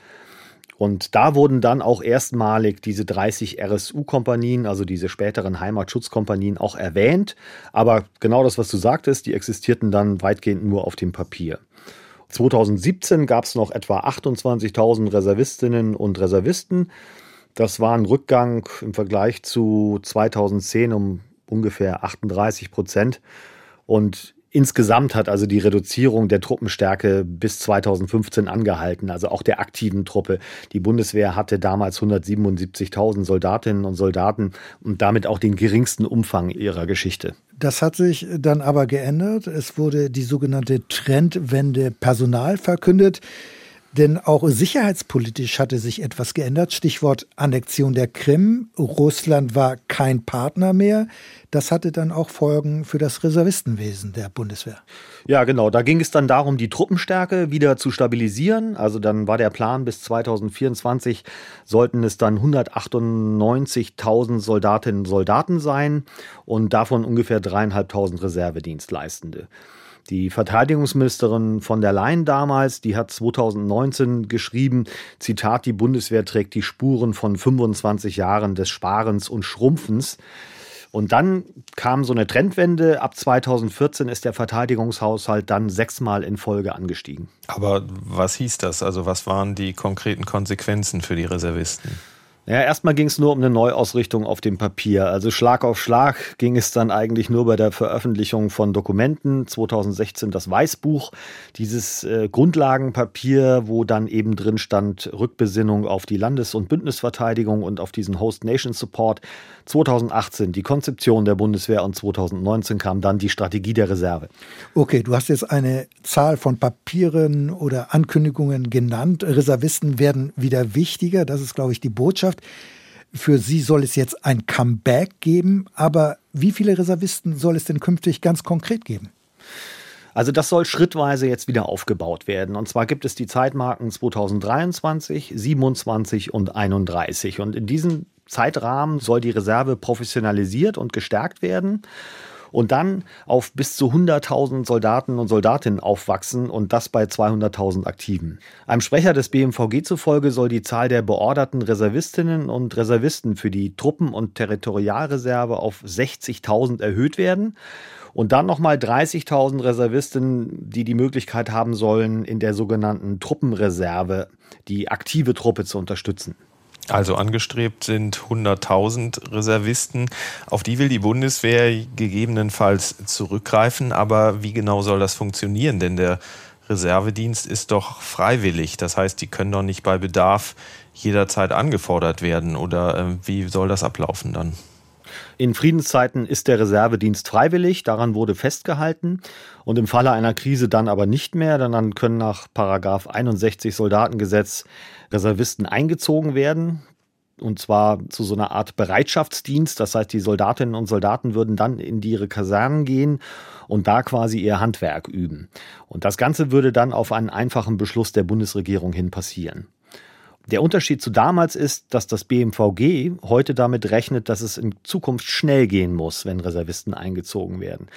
Und da wurden dann auch erstmalig diese 30 RSU-Kompanien, also diese späteren Heimatschutzkompanien, auch erwähnt. Aber genau das, was du sagtest, die existierten dann weitgehend nur auf dem Papier. 2017 gab es noch etwa 28.000 Reservistinnen und Reservisten. Das war ein Rückgang im Vergleich zu 2010 um ungefähr 38 Prozent. Und Insgesamt hat also die Reduzierung der Truppenstärke bis 2015 angehalten, also auch der aktiven Truppe. Die Bundeswehr hatte damals 177.000 Soldatinnen und Soldaten und damit auch den geringsten Umfang ihrer Geschichte. Das hat sich dann aber geändert. Es wurde die sogenannte Trendwende Personal verkündet. Denn auch sicherheitspolitisch hatte sich etwas geändert. Stichwort Annexion der Krim. Russland war kein Partner mehr. Das hatte dann auch Folgen für das Reservistenwesen der Bundeswehr. Ja, genau. Da ging es dann darum, die Truppenstärke wieder zu stabilisieren. Also dann war der Plan, bis 2024 sollten es dann 198.000 Soldatinnen und Soldaten sein und davon ungefähr dreieinhalbtausend Reservedienstleistende. Die Verteidigungsministerin von der Leyen damals, die hat 2019 geschrieben, Zitat, die Bundeswehr trägt die Spuren von 25 Jahren des Sparens und Schrumpfens. Und dann kam so eine Trendwende. Ab 2014 ist der Verteidigungshaushalt dann sechsmal in Folge angestiegen. Aber was hieß das? Also was waren die konkreten Konsequenzen für die Reservisten? Ja, erstmal ging es nur um eine Neuausrichtung auf dem Papier. Also Schlag auf Schlag ging es dann eigentlich nur bei der Veröffentlichung von Dokumenten. 2016 das Weißbuch, dieses äh, Grundlagenpapier, wo dann eben drin stand Rückbesinnung auf die Landes- und Bündnisverteidigung und auf diesen Host Nation Support. 2018 die Konzeption der Bundeswehr und 2019 kam dann die Strategie der Reserve. Okay, du hast jetzt eine Zahl von Papieren oder Ankündigungen genannt. Reservisten werden wieder wichtiger. Das ist, glaube ich, die Botschaft. Für Sie soll es jetzt ein Comeback geben, aber wie viele Reservisten soll es denn künftig ganz konkret geben? Also das soll schrittweise jetzt wieder aufgebaut werden. Und zwar gibt es die Zeitmarken 2023, 27 und 31. Und in diesem Zeitrahmen soll die Reserve professionalisiert und gestärkt werden und dann auf bis zu 100.000 Soldaten und Soldatinnen aufwachsen und das bei 200.000 Aktiven. Einem Sprecher des BMVG zufolge soll die Zahl der beorderten Reservistinnen und Reservisten für die Truppen- und Territorialreserve auf 60.000 erhöht werden und dann nochmal 30.000 Reservisten, die die Möglichkeit haben sollen, in der sogenannten Truppenreserve die aktive Truppe zu unterstützen. Also angestrebt sind 100.000 Reservisten. Auf die will die Bundeswehr gegebenenfalls zurückgreifen. Aber wie genau soll das funktionieren? Denn der Reservedienst ist doch freiwillig. Das heißt, die können doch nicht bei Bedarf jederzeit angefordert werden. Oder äh, wie soll das ablaufen dann? In Friedenszeiten ist der Reservedienst freiwillig, daran wurde festgehalten. Und im Falle einer Krise dann aber nicht mehr, denn dann können nach Paragraph 61 Soldatengesetz Reservisten eingezogen werden. Und zwar zu so einer Art Bereitschaftsdienst. Das heißt, die Soldatinnen und Soldaten würden dann in ihre Kasernen gehen und da quasi ihr Handwerk üben. Und das Ganze würde dann auf einen einfachen Beschluss der Bundesregierung hin passieren. Der Unterschied zu damals ist, dass das BMVG heute damit rechnet, dass es in Zukunft schnell gehen muss, wenn Reservisten eingezogen werden.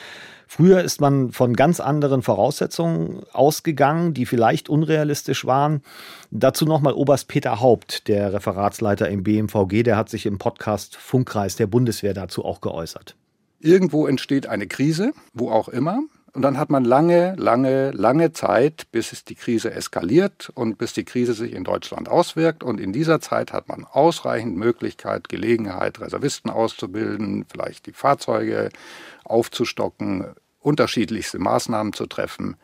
Früher ist man von ganz anderen Voraussetzungen ausgegangen, die vielleicht unrealistisch waren. Dazu nochmal Oberst Peter Haupt, der Referatsleiter im BMVG, der hat sich im Podcast Funkkreis der Bundeswehr dazu auch geäußert. Irgendwo entsteht eine Krise, wo auch immer. Und dann hat man lange, lange, lange Zeit, bis es die Krise eskaliert und bis die Krise sich in Deutschland auswirkt. Und in dieser Zeit hat man ausreichend Möglichkeit, Gelegenheit, Reservisten auszubilden, vielleicht die Fahrzeuge aufzustocken, unterschiedlichste Maßnahmen zu treffen.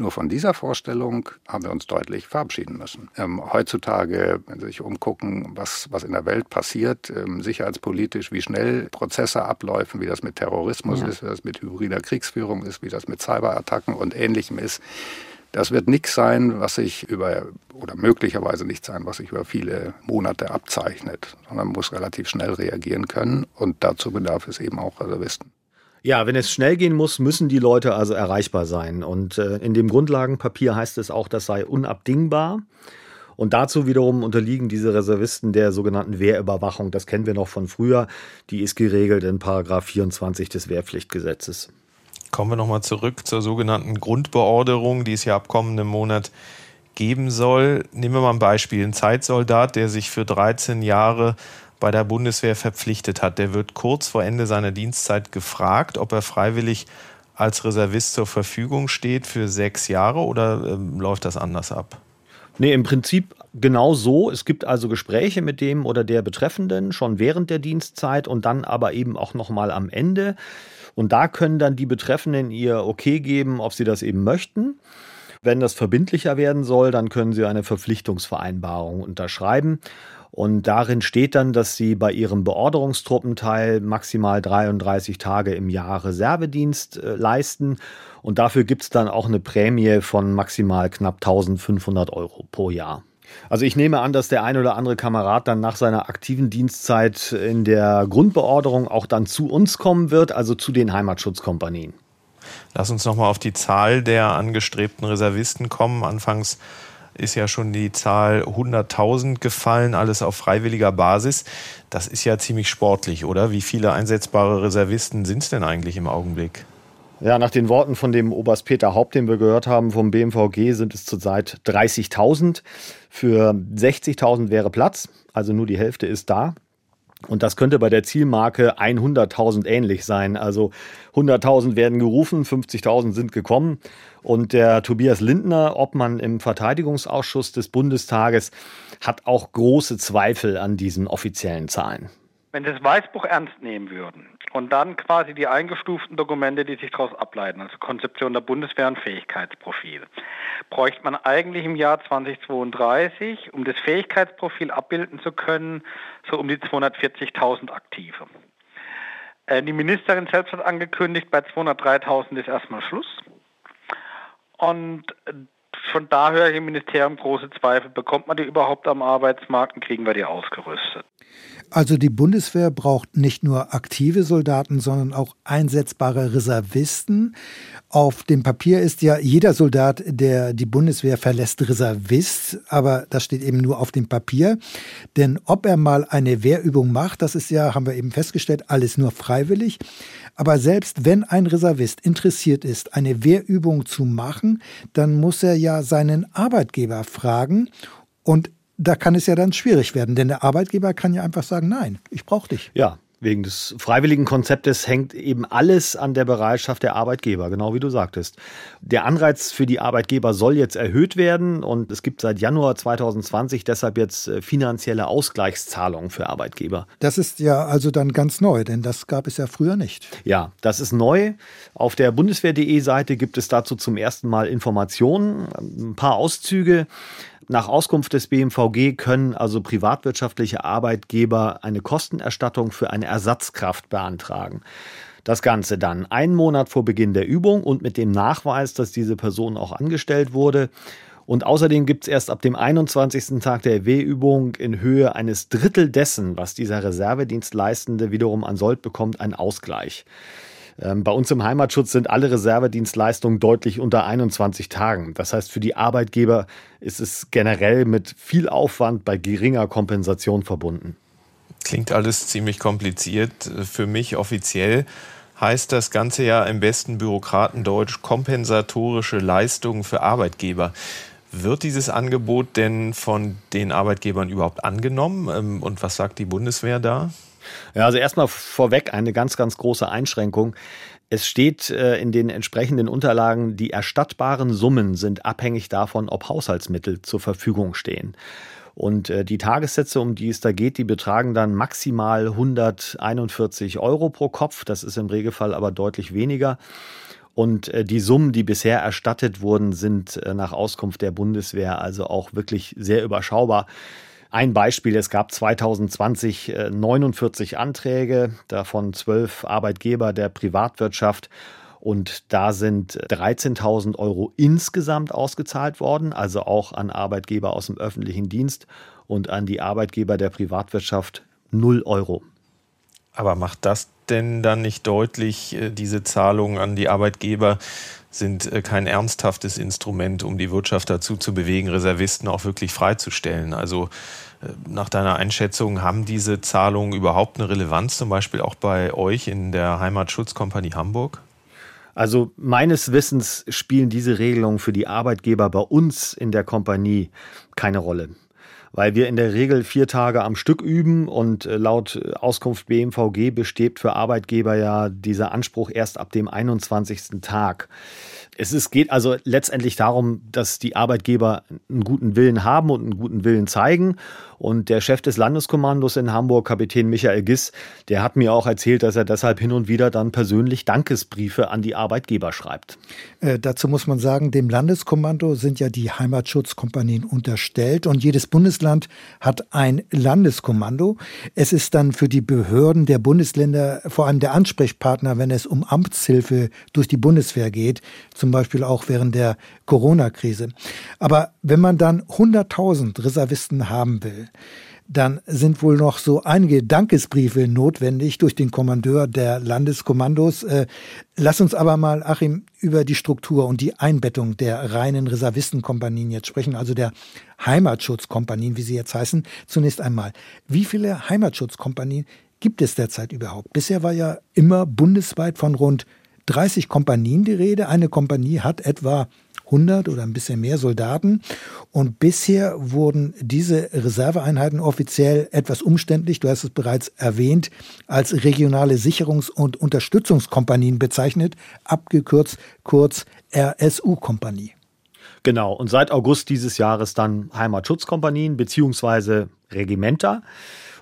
Nur von dieser Vorstellung haben wir uns deutlich verabschieden müssen. Ähm, heutzutage, wenn Sie sich umgucken, was, was in der Welt passiert, ähm, sicherheitspolitisch, wie schnell Prozesse abläufen, wie das mit Terrorismus ja. ist, wie das mit hybrider Kriegsführung ist, wie das mit Cyberattacken und Ähnlichem ist, das wird nichts sein, was sich über, oder möglicherweise nicht sein, was sich über viele Monate abzeichnet, sondern man muss relativ schnell reagieren können und dazu bedarf es eben auch Reservisten. Ja, wenn es schnell gehen muss, müssen die Leute also erreichbar sein. Und äh, in dem Grundlagenpapier heißt es auch, das sei unabdingbar. Und dazu wiederum unterliegen diese Reservisten der sogenannten Wehrüberwachung. Das kennen wir noch von früher. Die ist geregelt in Paragraph 24 des Wehrpflichtgesetzes. Kommen wir nochmal zurück zur sogenannten Grundbeorderung, die es ja ab kommendem Monat geben soll. Nehmen wir mal ein Beispiel. Ein Zeitsoldat, der sich für 13 Jahre bei der Bundeswehr verpflichtet hat. Der wird kurz vor Ende seiner Dienstzeit gefragt, ob er freiwillig als Reservist zur Verfügung steht für sechs Jahre oder ähm, läuft das anders ab? Nee, im Prinzip genau so. Es gibt also Gespräche mit dem oder der Betreffenden schon während der Dienstzeit und dann aber eben auch nochmal am Ende. Und da können dann die Betreffenden ihr Okay geben, ob sie das eben möchten. Wenn das verbindlicher werden soll, dann können sie eine Verpflichtungsvereinbarung unterschreiben. Und darin steht dann, dass sie bei ihrem Beorderungstruppenteil maximal 33 Tage im Jahr Reservedienst äh, leisten. Und dafür gibt es dann auch eine Prämie von maximal knapp 1500 Euro pro Jahr. Also ich nehme an, dass der ein oder andere Kamerad dann nach seiner aktiven Dienstzeit in der Grundbeorderung auch dann zu uns kommen wird, also zu den Heimatschutzkompanien. Lass uns nochmal auf die Zahl der angestrebten Reservisten kommen. Anfangs ist ja schon die Zahl 100.000 gefallen, alles auf freiwilliger Basis. Das ist ja ziemlich sportlich, oder? Wie viele einsetzbare Reservisten sind es denn eigentlich im Augenblick? Ja, nach den Worten von dem Oberst Peter Haupt, den wir gehört haben vom BMVG, sind es zurzeit 30.000. Für 60.000 wäre Platz, also nur die Hälfte ist da. Und das könnte bei der Zielmarke 100.000 ähnlich sein. Also 100.000 werden gerufen, 50.000 sind gekommen. Und der Tobias Lindner, Obmann im Verteidigungsausschuss des Bundestages, hat auch große Zweifel an diesen offiziellen Zahlen. Wenn Sie das Weißbuch ernst nehmen würden und dann quasi die eingestuften Dokumente, die sich daraus ableiten, also Konzeption der Bundeswehr und Fähigkeitsprofil, bräuchte man eigentlich im Jahr 2032, um das Fähigkeitsprofil abbilden zu können, so um die 240.000 Aktive. Äh, die Ministerin selbst hat angekündigt, bei 203.000 ist erstmal Schluss. Und von da höre ich im Ministerium große Zweifel, bekommt man die überhaupt am Arbeitsmarkt und kriegen wir die ausgerüstet? Also die Bundeswehr braucht nicht nur aktive Soldaten, sondern auch einsetzbare Reservisten. Auf dem Papier ist ja jeder Soldat, der die Bundeswehr verlässt, Reservist, aber das steht eben nur auf dem Papier. Denn ob er mal eine Wehrübung macht, das ist ja, haben wir eben festgestellt, alles nur freiwillig. Aber selbst wenn ein Reservist interessiert ist, eine Wehrübung zu machen, dann muss er ja seinen Arbeitgeber fragen und da kann es ja dann schwierig werden, denn der Arbeitgeber kann ja einfach sagen, nein, ich brauche dich. Ja, Wegen des freiwilligen Konzeptes hängt eben alles an der Bereitschaft der Arbeitgeber, genau wie du sagtest. Der Anreiz für die Arbeitgeber soll jetzt erhöht werden und es gibt seit Januar 2020 deshalb jetzt äh, finanzielle Ausgleichszahlungen für Arbeitgeber. Das ist ja also dann ganz neu, denn das gab es ja früher nicht. Ja, das ist neu. Auf der Bundeswehr.de Seite gibt es dazu zum ersten Mal Informationen, ein paar Auszüge. Nach Auskunft des BMVG können also privatwirtschaftliche Arbeitgeber eine Kostenerstattung für eine Ersatzkraft beantragen. Das Ganze dann einen Monat vor Beginn der Übung und mit dem Nachweis, dass diese Person auch angestellt wurde. Und außerdem gibt es erst ab dem 21. Tag der W-Übung in Höhe eines Drittel dessen, was dieser Reservedienstleistende wiederum an Sold bekommt, einen Ausgleich. Ähm, bei uns im Heimatschutz sind alle Reservedienstleistungen deutlich unter 21 Tagen. Das heißt, für die Arbeitgeber ist es generell mit viel Aufwand bei geringer Kompensation verbunden. Klingt alles ziemlich kompliziert. Für mich offiziell heißt das Ganze ja im besten Bürokratendeutsch kompensatorische Leistungen für Arbeitgeber. Wird dieses Angebot denn von den Arbeitgebern überhaupt angenommen? Ähm, und was sagt die Bundeswehr da? Ja, also erstmal vorweg eine ganz, ganz große Einschränkung. Es steht äh, in den entsprechenden Unterlagen, die erstattbaren Summen sind abhängig davon, ob Haushaltsmittel zur Verfügung stehen. Und äh, die Tagessätze, um die es da geht, die betragen dann maximal 141 Euro pro Kopf. Das ist im Regelfall aber deutlich weniger. Und äh, die Summen, die bisher erstattet wurden, sind nach Auskunft der Bundeswehr also auch wirklich sehr überschaubar. Ein Beispiel, es gab 2020 49 äh, Anträge, davon zwölf Arbeitgeber der Privatwirtschaft. Und da sind 13.000 Euro insgesamt ausgezahlt worden, also auch an Arbeitgeber aus dem öffentlichen Dienst und an die Arbeitgeber der Privatwirtschaft 0 Euro. Aber macht das denn dann nicht deutlich, äh, diese Zahlungen an die Arbeitgeber sind äh, kein ernsthaftes Instrument, um die Wirtschaft dazu zu bewegen, Reservisten auch wirklich freizustellen? Also äh, nach deiner Einschätzung, haben diese Zahlungen überhaupt eine Relevanz, zum Beispiel auch bei euch in der Heimatschutzkompanie Hamburg? Also meines Wissens spielen diese Regelungen für die Arbeitgeber bei uns in der Kompanie keine Rolle weil wir in der Regel vier Tage am Stück üben und äh, laut Auskunft BMVG besteht für Arbeitgeber ja dieser Anspruch erst ab dem 21. Tag. Es ist, geht also letztendlich darum, dass die Arbeitgeber einen guten Willen haben und einen guten Willen zeigen. Und der Chef des Landeskommandos in Hamburg, Kapitän Michael Giss, der hat mir auch erzählt, dass er deshalb hin und wieder dann persönlich Dankesbriefe an die Arbeitgeber schreibt. Äh, dazu muss man sagen, dem Landeskommando sind ja die Heimatschutzkompanien unterstellt und jedes Bundesland hat ein Landeskommando. Es ist dann für die Behörden der Bundesländer vor allem der Ansprechpartner, wenn es um Amtshilfe durch die Bundeswehr geht, zum Beispiel auch während der Corona-Krise. Aber wenn man dann 100.000 Reservisten haben will, dann sind wohl noch so einige Dankesbriefe notwendig durch den Kommandeur der Landeskommandos. Äh, lass uns aber mal, Achim, über die Struktur und die Einbettung der reinen Reservistenkompanien jetzt sprechen, also der Heimatschutzkompanien, wie sie jetzt heißen. Zunächst einmal, wie viele Heimatschutzkompanien gibt es derzeit überhaupt? Bisher war ja immer bundesweit von rund 30 Kompanien die Rede. Eine Kompanie hat etwa 100 oder ein bisschen mehr Soldaten. Und bisher wurden diese Reserveeinheiten offiziell etwas umständlich, du hast es bereits erwähnt, als regionale Sicherungs- und Unterstützungskompanien bezeichnet, abgekürzt kurz RSU-Kompanie. Genau, und seit August dieses Jahres dann Heimatschutzkompanien beziehungsweise Regimenter.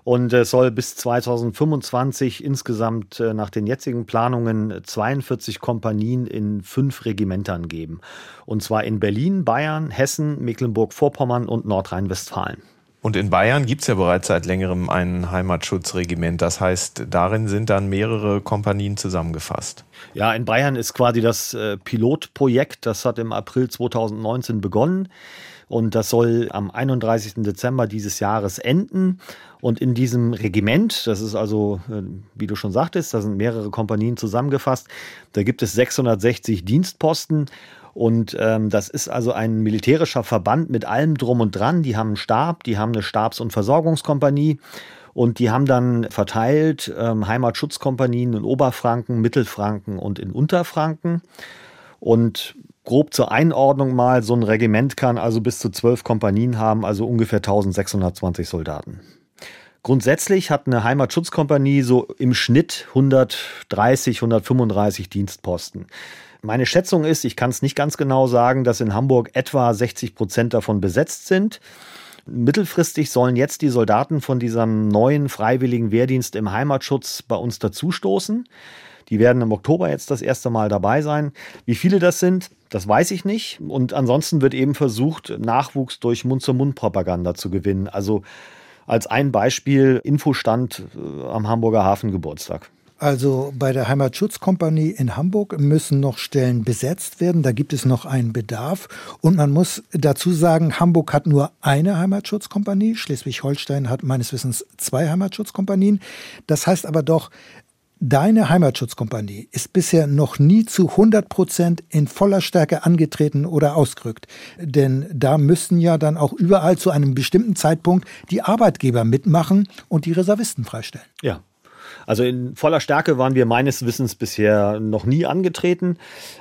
Und es soll bis 2025 insgesamt äh, nach den jetzigen Planungen 42 Kompanien in fünf Regimentern geben. Und zwar in Berlin, Bayern, Hessen, Mecklenburg-Vorpommern und Nordrhein-Westfalen. Und in Bayern gibt es ja bereits seit längerem ein Heimatschutzregiment. Das heißt, darin sind dann mehrere Kompanien zusammengefasst. Ja, in Bayern ist quasi das äh, Pilotprojekt, das hat im April 2019 begonnen Und das soll am 31. Dezember dieses Jahres enden. Und in diesem Regiment, das ist also, äh, wie du schon sagtest, da sind mehrere Kompanien zusammengefasst, da gibt es 660 Dienstposten. Und ähm, das ist also ein militärischer Verband mit allem drum und dran. Die haben einen Stab, die haben eine Stabs- und Versorgungskompanie. Und die haben dann verteilt ähm, Heimatschutzkompanien in Oberfranken, Mittelfranken und in Unterfranken. Und grob zur Einordnung mal, so ein Regiment kann also bis zu zwölf Kompanien haben, also ungefähr 1620 Soldaten. Grundsätzlich hat eine Heimatschutzkompanie so im Schnitt 130, 135 Dienstposten. Meine Schätzung ist, ich kann es nicht ganz genau sagen, dass in Hamburg etwa 60 Prozent davon besetzt sind. Mittelfristig sollen jetzt die Soldaten von diesem neuen freiwilligen Wehrdienst im Heimatschutz bei uns dazustoßen. Die werden im Oktober jetzt das erste Mal dabei sein. Wie viele das sind, das weiß ich nicht. Und ansonsten wird eben versucht, Nachwuchs durch Mund-zu-Mund-Propaganda zu gewinnen. Also als ein Beispiel Infostand äh, am Hamburger Hafengeburtstag. Also bei der Heimatschutzkompanie in Hamburg müssen noch Stellen besetzt werden. Da gibt es noch einen Bedarf. Und man muss dazu sagen, Hamburg hat nur eine Heimatschutzkompanie. Schleswig-Holstein hat meines Wissens zwei Heimatschutzkompanien. Das heißt aber doch, Deine Heimatschutzkompanie ist bisher noch nie zu 100 Prozent in voller Stärke angetreten oder ausgerückt. Denn da müssen ja dann auch überall zu einem bestimmten Zeitpunkt die Arbeitgeber mitmachen und die Reservisten freistellen. Ja, also in voller Stärke waren wir meines Wissens bisher noch nie angetreten.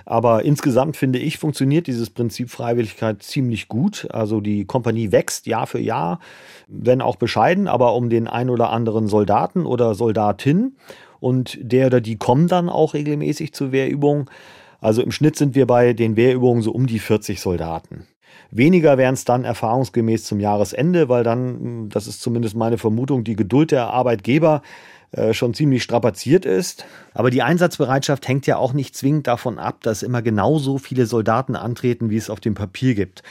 Aber insgesamt finde ich, funktioniert dieses Prinzip Freiwilligkeit ziemlich gut. Also die Kompanie wächst Jahr für Jahr, wenn auch bescheiden, aber um den ein oder anderen Soldaten oder Soldatin. Und der oder die kommen dann auch regelmäßig zur Wehrübung. Also im Schnitt sind wir bei den Wehrübungen so um die 40 Soldaten. Weniger wären es dann erfahrungsgemäß zum Jahresende, weil dann, das ist zumindest meine Vermutung, die Geduld der Arbeitgeber äh, schon ziemlich strapaziert ist. Aber die Einsatzbereitschaft hängt ja auch nicht zwingend davon ab, dass immer genauso viele Soldaten antreten, wie es auf dem Papier gibt.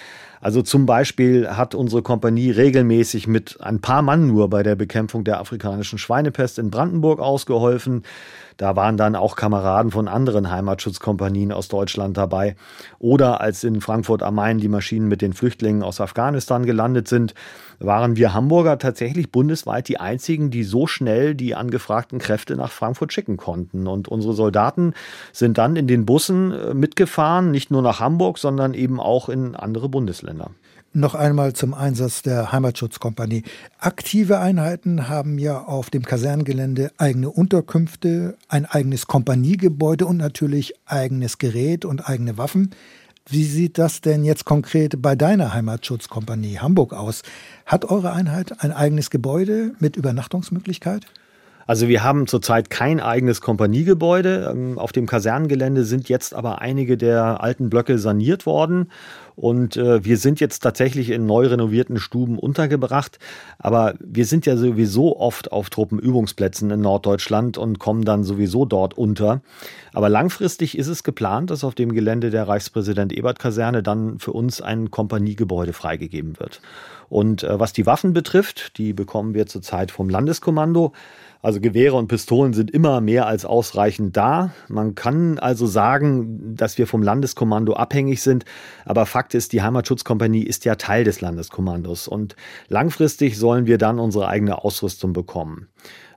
Also zum Beispiel hat unsere Kompanie regelmäßig mit ein paar Mann nur bei der Bekämpfung der afrikanischen Schweinepest in Brandenburg ausgeholfen. Da waren dann auch Kameraden von anderen Heimatschutzkompanien aus Deutschland dabei. Oder als in Frankfurt am Main die Maschinen mit den Flüchtlingen aus Afghanistan gelandet sind, waren wir Hamburger tatsächlich bundesweit die einzigen, die so schnell die angefragten Kräfte nach Frankfurt schicken konnten. Und unsere Soldaten sind dann in den Bussen äh, mitgefahren, nicht nur nach Hamburg, sondern eben auch in andere Bundesländer. Noch einmal zum Einsatz der Heimatschutzkompanie. Aktive Einheiten haben ja auf dem Kaserngelände eigene Unterkünfte, ein eigenes Kompaniegebäude und natürlich eigenes Gerät und eigene Waffen. Wie sieht das denn jetzt konkret bei deiner Heimatschutzkompanie Hamburg aus? Hat eure Einheit ein eigenes Gebäude mit Übernachtungsmöglichkeit? Also wir haben zurzeit kein eigenes Kompaniegebäude. Ähm, auf dem Kasernengelände sind jetzt aber einige der alten Blöcke saniert worden und äh, wir sind jetzt tatsächlich in neu renovierten Stuben untergebracht. Aber wir sind ja sowieso oft auf Truppenübungsplätzen in Norddeutschland und kommen dann sowieso dort unter. Aber langfristig ist es geplant, dass auf dem Gelände der Reichspräsident Ebert Kaserne dann für uns ein Kompaniegebäude freigegeben wird. Und äh, was die Waffen betrifft, die bekommen wir zurzeit vom Landeskommando. Also Gewehre und Pistolen sind immer mehr als ausreichend da. Man kann also sagen, dass wir vom Landeskommando abhängig sind. Aber Fakt ist, die Heimatschutzkompanie ist ja Teil des Landeskommandos. Und langfristig sollen wir dann unsere eigene Ausrüstung bekommen.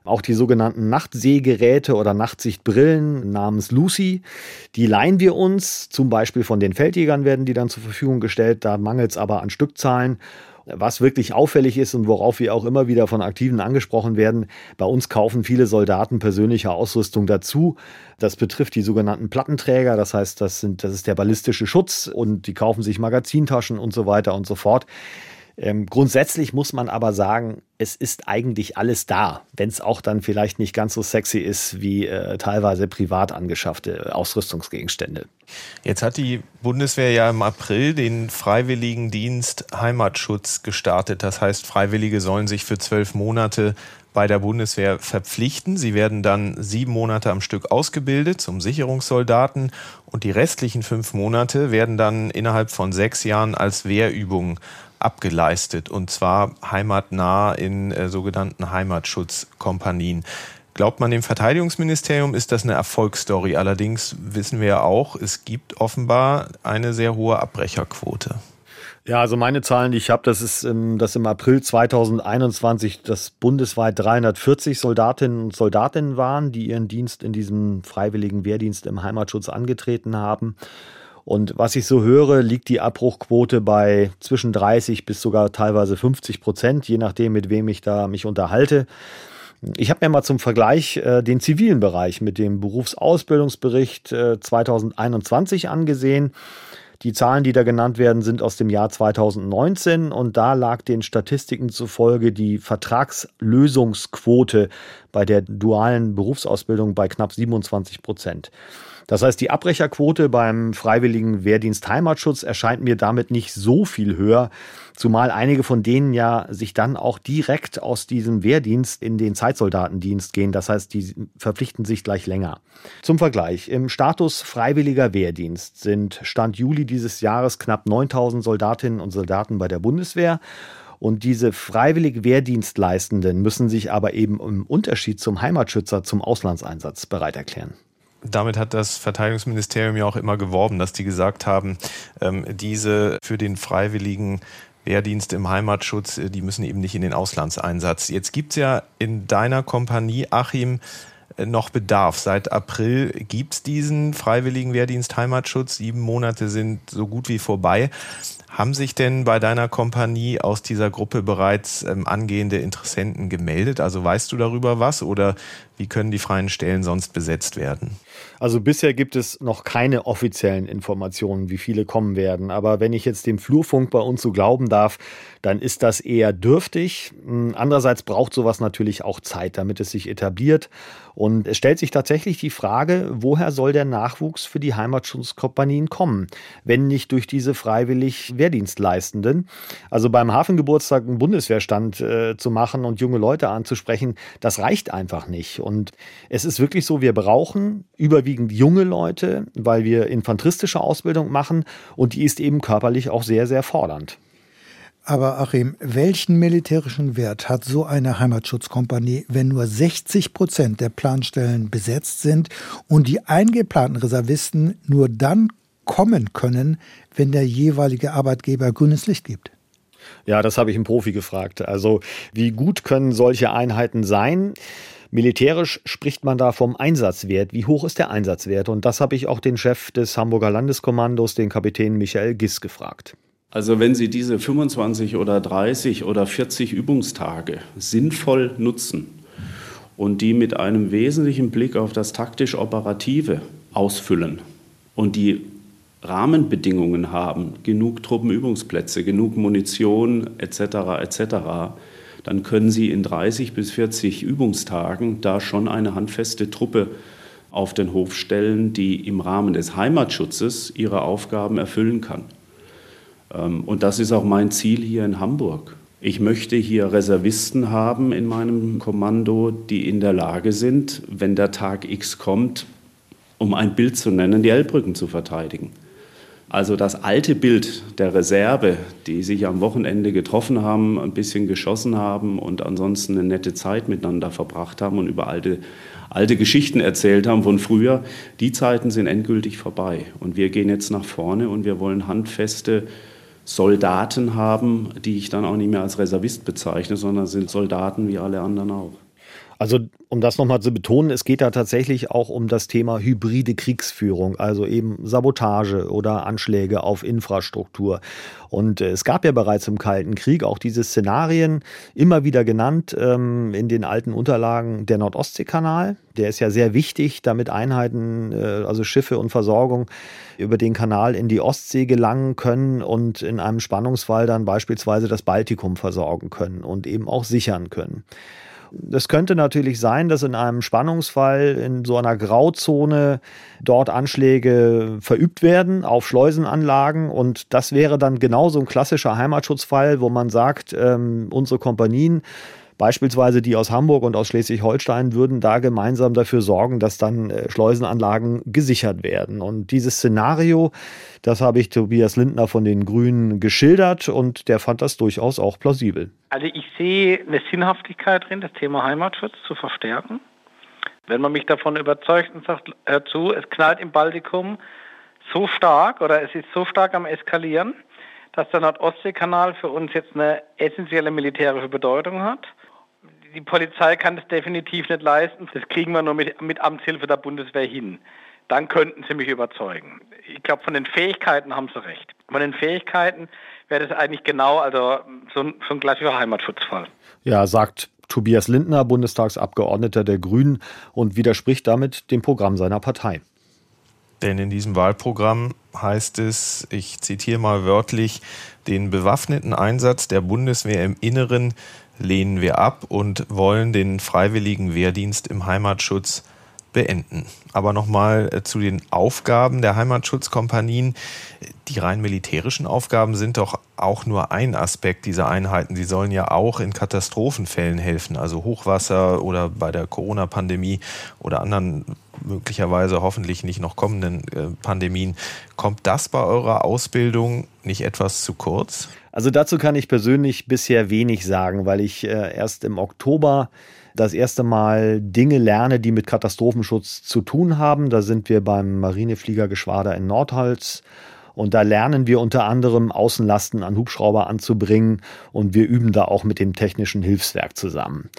Auch die sogenannten Nachtsehgeräte oder Nachtsichtbrillen namens Lucy, die leihen wir uns. Zum Beispiel von den Feldjägern werden die dann zur Verfügung gestellt. Da mangelt es aber an Stückzahlen. Was wirklich auffällig ist und worauf wir auch immer wieder von Aktiven angesprochen werden, bei uns kaufen viele Soldaten persönliche Ausrüstung dazu. Das betrifft die sogenannten Plattenträger, das heißt, das, sind, das ist der ballistische Schutz und die kaufen sich Magazintaschen und so weiter und so fort. Ähm, grundsätzlich muss man aber sagen, es ist eigentlich alles da, wenn es auch dann vielleicht nicht ganz so sexy ist wie äh, teilweise privat angeschaffte Ausrüstungsgegenstände. Jetzt hat die Bundeswehr ja im April den Freiwilligendienst Heimatschutz gestartet. Das heißt, Freiwillige sollen sich für zwölf Monate bei der Bundeswehr verpflichten. Sie werden dann sieben Monate am Stück ausgebildet zum Sicherungssoldaten und die restlichen fünf Monate werden dann innerhalb von sechs Jahren als Wehrübung abgeleistet und zwar heimatnah in äh, sogenannten Heimatschutzkompanien. Glaubt man dem Verteidigungsministerium, ist das eine Erfolgsstory. Allerdings wissen wir ja auch, es gibt offenbar eine sehr hohe Abbrecherquote. Ja, also meine Zahlen, die ich habe, das ist, dass im April 2021 das bundesweit 340 Soldatinnen und Soldatinnen waren, die ihren Dienst in diesem freiwilligen Wehrdienst im Heimatschutz angetreten haben. Und was ich so höre, liegt die Abbruchquote bei zwischen 30 bis sogar teilweise 50 Prozent, je nachdem, mit wem ich da mich unterhalte. Ich habe mir mal zum Vergleich äh, den zivilen Bereich mit dem Berufsausbildungsbericht äh, 2021 angesehen. Die Zahlen, die da genannt werden, sind aus dem Jahr 2019 und da lag den Statistiken zufolge die Vertragslösungsquote bei der dualen Berufsausbildung bei knapp 27 Prozent. Das heißt, die Abbrecherquote beim freiwilligen Wehrdienst Heimatschutz erscheint mir damit nicht so viel höher, zumal einige von denen ja sich dann auch direkt aus diesem Wehrdienst in den Zeitsoldatendienst gehen. Das heißt, die verpflichten sich gleich länger. Zum Vergleich, im Status freiwilliger Wehrdienst sind Stand Juli dieses Jahres knapp 9000 Soldatinnen und Soldaten bei der Bundeswehr. Und diese freiwillig Wehrdienstleistenden müssen sich aber eben im Unterschied zum Heimatschützer zum Auslandseinsatz bereit erklären damit hat das Verteidigungsministerium ja auch immer geworben, dass die gesagt haben, ähm, diese für den freiwilligen Wehrdienst im Heimatschutz, äh, die müssen eben nicht in den Auslandseinsatz. Jetzt gibt's ja in deiner Kompanie, Achim, äh, noch Bedarf. Seit April gibt's diesen freiwilligen Wehrdienst Heimatschutz. Sieben Monate sind so gut wie vorbei. Haben sich denn bei deiner Kompanie aus dieser Gruppe bereits ähm, angehende Interessenten gemeldet? Also weißt du darüber was oder wie können die freien Stellen sonst besetzt werden? Also bisher gibt es noch keine offiziellen Informationen, wie viele kommen werden. Aber wenn ich jetzt dem Flurfunk bei uns so glauben darf, dann ist das eher dürftig. Hm, andererseits braucht sowas natürlich auch Zeit, damit es sich etabliert. Und es stellt sich tatsächlich die Frage, woher soll der Nachwuchs für die Heimatschutzkompanien kommen, wenn nicht durch diese freiwillig Wehrdienstleistenden? Also beim Hafengeburtstag einen Bundeswehrstand äh, zu machen und junge Leute anzusprechen, das reicht einfach nicht. Und es ist wirklich so, wir brauchen überwiegend junge Leute, weil wir infanteristische Ausbildung machen und die ist eben körperlich auch sehr, sehr fordernd. Aber Achim, welchen militärischen Wert hat so eine Heimatschutzkompanie, wenn nur 60 Prozent der Planstellen besetzt sind und die eingeplanten Reservisten nur dann kommen können, wenn der jeweilige Arbeitgeber grünes Licht gibt? Ja, das habe ich einen Profi gefragt. Also, wie gut können solche Einheiten sein? Militärisch spricht man da vom Einsatzwert. Wie hoch ist der Einsatzwert? Und das habe ich auch den Chef des Hamburger Landeskommandos, den Kapitän Michael Giss, gefragt. Also wenn Sie diese 25 oder 30 oder 40 Übungstage sinnvoll nutzen und die mit einem wesentlichen Blick auf das taktisch-operative ausfüllen und die Rahmenbedingungen haben, genug Truppenübungsplätze, genug Munition etc. etc., dann können Sie in 30 bis 40 Übungstagen da schon eine handfeste Truppe auf den Hof stellen, die im Rahmen des Heimatschutzes ihre Aufgaben erfüllen kann. Ähm, und das ist auch mein Ziel hier in Hamburg. Ich möchte hier Reservisten haben in meinem Kommando, die in der Lage sind, wenn der Tag X kommt, um ein Bild zu nennen, die Elbbrücken zu verteidigen. Also das alte Bild der Reserve, die sich am Wochenende getroffen haben, ein bisschen geschossen haben und ansonsten eine nette Zeit miteinander verbracht haben und über alte, alte Geschichten erzählt haben von früher, die Zeiten sind endgültig vorbei. Und wir gehen jetzt nach vorne und wir wollen handfeste Soldaten haben, die ich dann auch nicht mehr als Reservist bezeichne, sondern sind Soldaten wie alle anderen auch. Also um das nochmal zu betonen, es geht da tatsächlich auch um das Thema hybride Kriegsführung, also eben Sabotage oder Anschläge auf Infrastruktur. Und äh, es gab ja bereits im Kalten Krieg auch diese Szenarien immer wieder genannt ähm, in den alten Unterlagen der Nordostseekanal. Der ist ja sehr wichtig, damit Einheiten, äh, also Schiffe und Versorgung über den Kanal in die Ostsee gelangen können und in einem Spannungsfall dann beispielsweise das Baltikum versorgen können und eben auch sichern können. Es könnte natürlich sein, dass in einem Spannungsfall in so einer Grauzone dort Anschläge verübt werden auf Schleusenanlagen. Und das wäre dann genauso ein klassischer Heimatschutzfall, wo man sagt, ähm, unsere Kompanien Beispielsweise die aus Hamburg und aus Schleswig-Holstein würden da gemeinsam dafür sorgen, dass dann äh, Schleusenanlagen gesichert werden. Und dieses Szenario, das habe ich Tobias Lindner von den Grünen geschildert und der fand das durchaus auch plausibel. Also ich sehe eine Sinnhaftigkeit drin, das Thema Heimatschutz zu verstärken. Wenn man mich davon überzeugt und sagt, hör zu, es knallt im Baltikum so stark oder es ist so stark am Eskalieren, dass der Nordostseekanal für uns jetzt eine essentielle militärische Bedeutung hat. Die Polizei kann das definitiv nicht leisten. Das kriegen wir nur mit, mit Amtshilfe der Bundeswehr hin. Dann könnten sie mich überzeugen. Ich glaube, von den Fähigkeiten haben sie recht. Von den Fähigkeiten wäre das eigentlich genau also so ein, so ein klassischer Heimatschutzfall. Ja, sagt Tobias Lindner, Bundestagsabgeordneter der Grünen, und widerspricht damit dem Programm seiner Partei. Denn in diesem Wahlprogramm heißt es, ich zitiere mal wörtlich, den bewaffneten Einsatz der Bundeswehr im Inneren lehnen wir ab und wollen den freiwilligen Wehrdienst im Heimatschutz beenden. Aber nochmal äh, zu den Aufgaben der Heimatschutzkompanien. Die rein militärischen Aufgaben sind doch auch nur ein Aspekt dieser Einheiten. Sie sollen ja auch in Katastrophenfällen helfen, also Hochwasser oder bei der Corona-Pandemie oder anderen möglicherweise hoffentlich nicht noch kommenden äh, Pandemien. Kommt das bei eurer Ausbildung nicht etwas zu kurz? Also dazu kann ich persönlich bisher wenig sagen, weil ich äh, erst im Oktober das erste Mal Dinge lerne, die mit Katastrophenschutz zu tun haben. Da sind wir beim Marinefliegergeschwader in Nordholz. Und da lernen wir unter anderem Außenlasten an Hubschrauber anzubringen und wir üben da auch mit dem technischen Hilfswerk zusammen.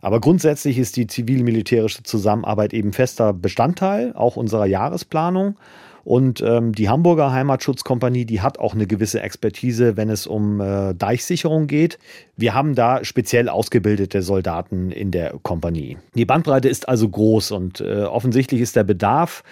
Aber grundsätzlich ist die zivil-militärische Zusammenarbeit eben fester Bestandteil auch unserer Jahresplanung. Und ähm, die Hamburger Heimatschutzkompanie, die hat auch eine gewisse Expertise, wenn es um äh, Deichsicherung geht. Wir haben da speziell ausgebildete Soldaten in der Kompanie. Die Bandbreite ist also groß und äh, offensichtlich ist der Bedarf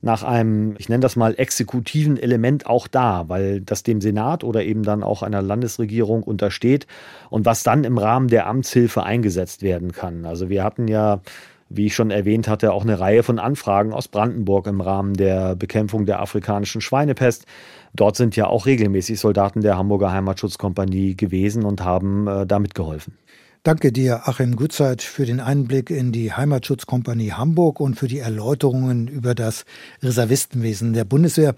nach einem, ich nenne das mal, exekutiven Element auch da, weil das dem Senat oder eben dann auch einer Landesregierung untersteht und was dann im Rahmen der Amtshilfe eingesetzt werden kann. Also wir hatten ja wie ich schon erwähnt hatte, auch eine Reihe von Anfragen aus Brandenburg im Rahmen der Bekämpfung der afrikanischen Schweinepest. Dort sind ja auch regelmäßig Soldaten der Hamburger Heimatschutzkompanie gewesen und haben äh, da mitgeholfen. Danke dir, Achim Gutzeit, für den Einblick in die Heimatschutzkompanie Hamburg und für die Erläuterungen über das Reservistenwesen der Bundeswehr.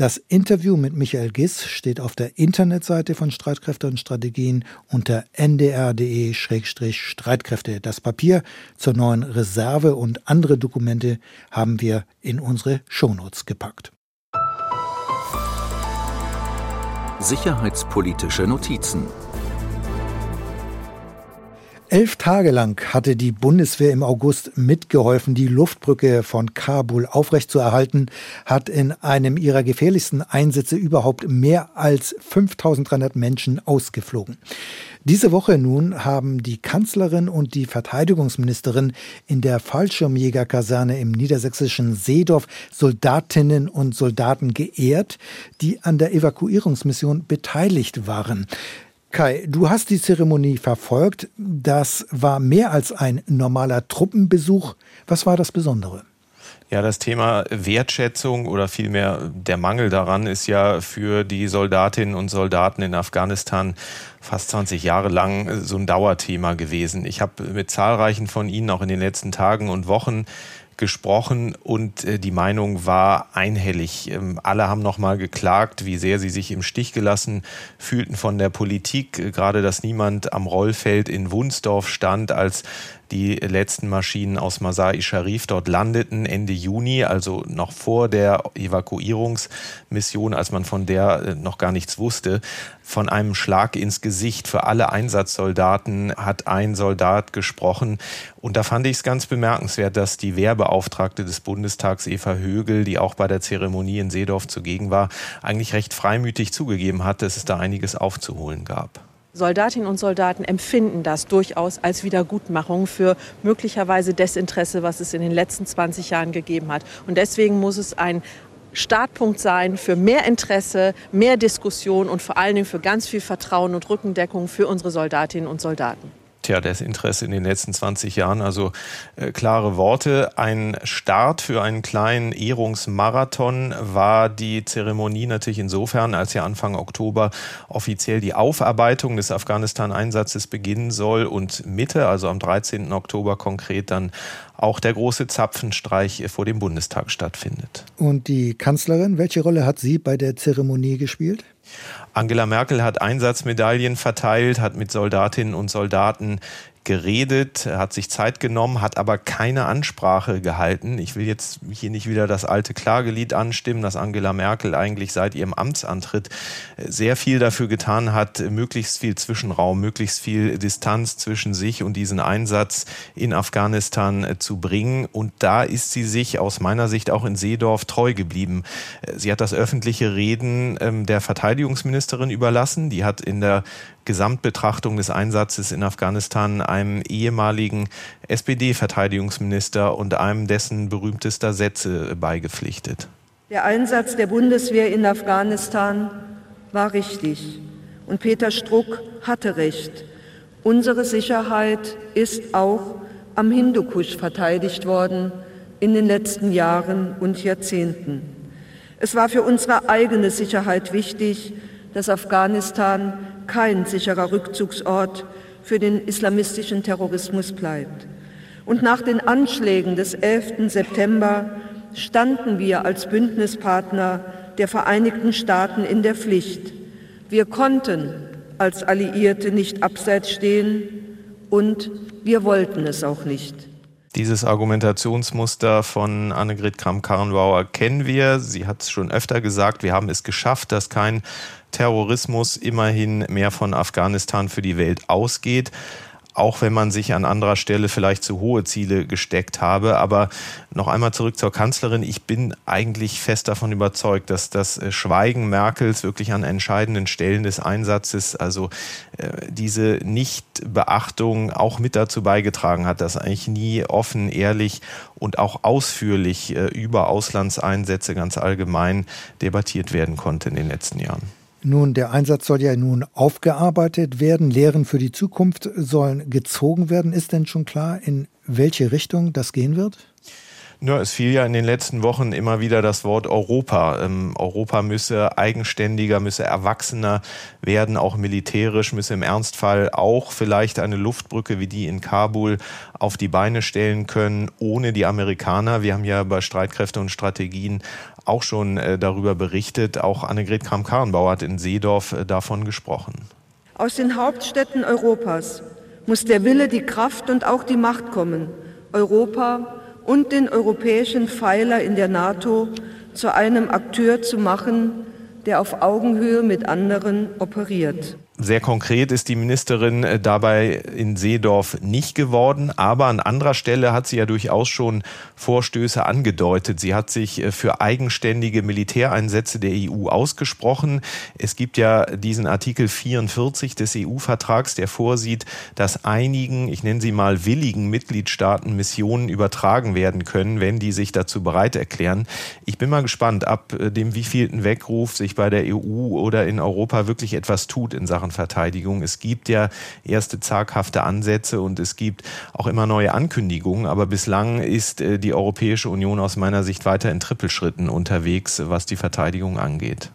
Das Interview mit Michael Giss steht auf der Internetseite von Streitkräfte und Strategien unter ndr.de-streitkräfte. Das Papier zur neuen Reserve und andere Dokumente haben wir in unsere Shownotes gepackt. Sicherheitspolitische Notizen Elf Tage lang hatte die Bundeswehr im August mitgeholfen, die Luftbrücke von Kabul aufrechtzuerhalten, hat in einem ihrer gefährlichsten Einsätze überhaupt mehr als 5300 Menschen ausgeflogen. Diese Woche nun haben die Kanzlerin und die Verteidigungsministerin in der Fallschirmjägerkaserne im niedersächsischen Seedorf Soldatinnen und Soldaten geehrt, die an der Evakuierungsmission beteiligt waren. Kai, du hast die Zeremonie verfolgt. Das war mehr als ein normaler Truppenbesuch. Was war das Besondere? Ja, das Thema Wertschätzung oder vielmehr der Mangel daran ist ja für die Soldatinnen und Soldaten in Afghanistan fast 20 Jahre lang so ein Dauerthema gewesen. Ich habe mit zahlreichen von Ihnen auch in den letzten Tagen und Wochen gesprochen und äh, die Meinung war einhellig. Ähm, alle haben nochmal geklagt, wie sehr sie sich im Stich gelassen fühlten von der Politik. Äh, gerade, dass niemand am Rollfeld in Wunsdorf stand, als die letzten Maschinen aus Masai Sharif dort landeten Ende Juni, also noch vor der Evakuierungsmission, als man von der äh, noch gar nichts wusste. Von einem Schlag ins Gesicht für alle Einsatzsoldaten hat ein Soldat gesprochen. Und da fand ich es ganz bemerkenswert, dass die Wehrbeauftragte des Bundestags Eva Högel, die auch bei der Zeremonie in Seedorf zugegen war, eigentlich recht freimütig zugegeben hat, dass es da einiges aufzuholen gab. Soldatinnen und Soldaten empfinden das durchaus als Wiedergutmachung für möglicherweise Desinteresse, was es in den letzten 20 Jahren gegeben hat. Und deswegen muss es ein Startpunkt sein für mehr Interesse, mehr Diskussion und vor allen Dingen für ganz viel Vertrauen und Rückendeckung für unsere Soldatinnen und Soldaten. Tja, das Interesse in den letzten 20 Jahren, also äh, klare Worte. Ein Start für einen kleinen Ehrungsmarathon war die Zeremonie natürlich insofern, als ja Anfang Oktober offiziell die Aufarbeitung des Afghanistan-Einsatzes beginnen soll und Mitte, also am 13. Oktober konkret dann auch der große Zapfenstreich vor dem Bundestag stattfindet. Und die Kanzlerin, welche Rolle hat sie bei der Zeremonie gespielt? Angela Merkel hat Einsatzmedaillen verteilt, hat mit Soldatinnen und Soldaten geredet, hat sich Zeit genommen, hat aber keine Ansprache gehalten. Ich will jetzt hier nicht wieder das alte Klagelied anstimmen, dass Angela Merkel eigentlich seit ihrem Amtsantritt sehr viel dafür getan hat, möglichst viel Zwischenraum, möglichst viel Distanz zwischen sich und diesen Einsatz in Afghanistan zu bringen. Und da ist sie sich aus meiner Sicht auch in Seedorf treu geblieben. Sie hat das öffentliche Reden ähm, der Verteidigungsministerin überlassen. Die hat in der Gesamtbetrachtung des Einsatzes in Afghanistan einem ehemaligen SPD-Verteidigungsminister und einem dessen berühmtester Sätze beigepflichtet. Der Einsatz der Bundeswehr in Afghanistan war richtig und Peter Struck hatte recht. Unsere Sicherheit ist auch am Hindukusch verteidigt worden in den letzten Jahren und Jahrzehnten. Es war für unsere eigene Sicherheit wichtig, dass Afghanistan kein sicherer Rückzugsort für den islamistischen Terrorismus bleibt. Und nach den Anschlägen des 11. September standen wir als Bündnispartner der Vereinigten Staaten in der Pflicht. Wir konnten als Alliierte nicht abseits stehen und wir wollten es auch nicht. Dieses Argumentationsmuster von Annegret Kramp-Karrenbauer kennen wir. Sie hat es schon öfter gesagt, wir haben es geschafft, dass kein Terrorismus immerhin mehr von Afghanistan für die Welt ausgeht auch wenn man sich an anderer Stelle vielleicht zu hohe Ziele gesteckt habe. Aber noch einmal zurück zur Kanzlerin. Ich bin eigentlich fest davon überzeugt, dass das äh, Schweigen Merkels wirklich an entscheidenden Stellen des Einsatzes, also äh, diese Nichtbeachtung auch mit dazu beigetragen hat, dass eigentlich nie offen, ehrlich und auch ausführlich äh, über Auslandseinsätze ganz allgemein debattiert werden konnte in den letzten Jahren. Nun, der Einsatz soll ja nun aufgearbeitet werden. Lehren für die Zukunft sollen gezogen werden. Ist denn schon klar, in welche Richtung das gehen wird? Ja, es fiel ja in den letzten Wochen immer wieder das Wort Europa. Ähm, Europa müsse eigenständiger, müsse erwachsener werden, auch militärisch, müsse im Ernstfall auch vielleicht eine Luftbrücke wie die in Kabul auf die Beine stellen können, ohne die Amerikaner. Wir haben ja bei Streitkräfte und Strategien auch schon äh, darüber berichtet. Auch Annegret Kramp-Karrenbauer hat in Seedorf äh, davon gesprochen. Aus den Hauptstädten Europas muss der Wille, die Kraft und auch die Macht kommen, Europa und den europäischen Pfeiler in der NATO zu einem Akteur zu machen, der auf Augenhöhe mit anderen operiert. Sehr konkret ist die Ministerin äh, dabei in Seedorf nicht geworden, aber an anderer Stelle hat sie ja durchaus schon Vorstöße angedeutet. Sie hat sich äh, für eigenständige Militäreinsätze der EU ausgesprochen. Es gibt ja diesen Artikel 44 des EU-Vertrags, der vorsieht, dass einigen, ich nenne sie mal willigen Mitgliedstaaten Missionen übertragen werden können, wenn die sich dazu bereit erklären. Ich bin mal gespannt, ab äh, dem wievielten Weckruf sich bei der EU oder in Europa wirklich etwas tut in Sachen Verteidigung. Es gibt ja erste zaghafte Ansätze und es gibt auch immer neue Ankündigungen, aber bislang ist äh, die Europäische Union aus meiner Sicht weiter in Trippelschritten unterwegs, was die Verteidigung angeht.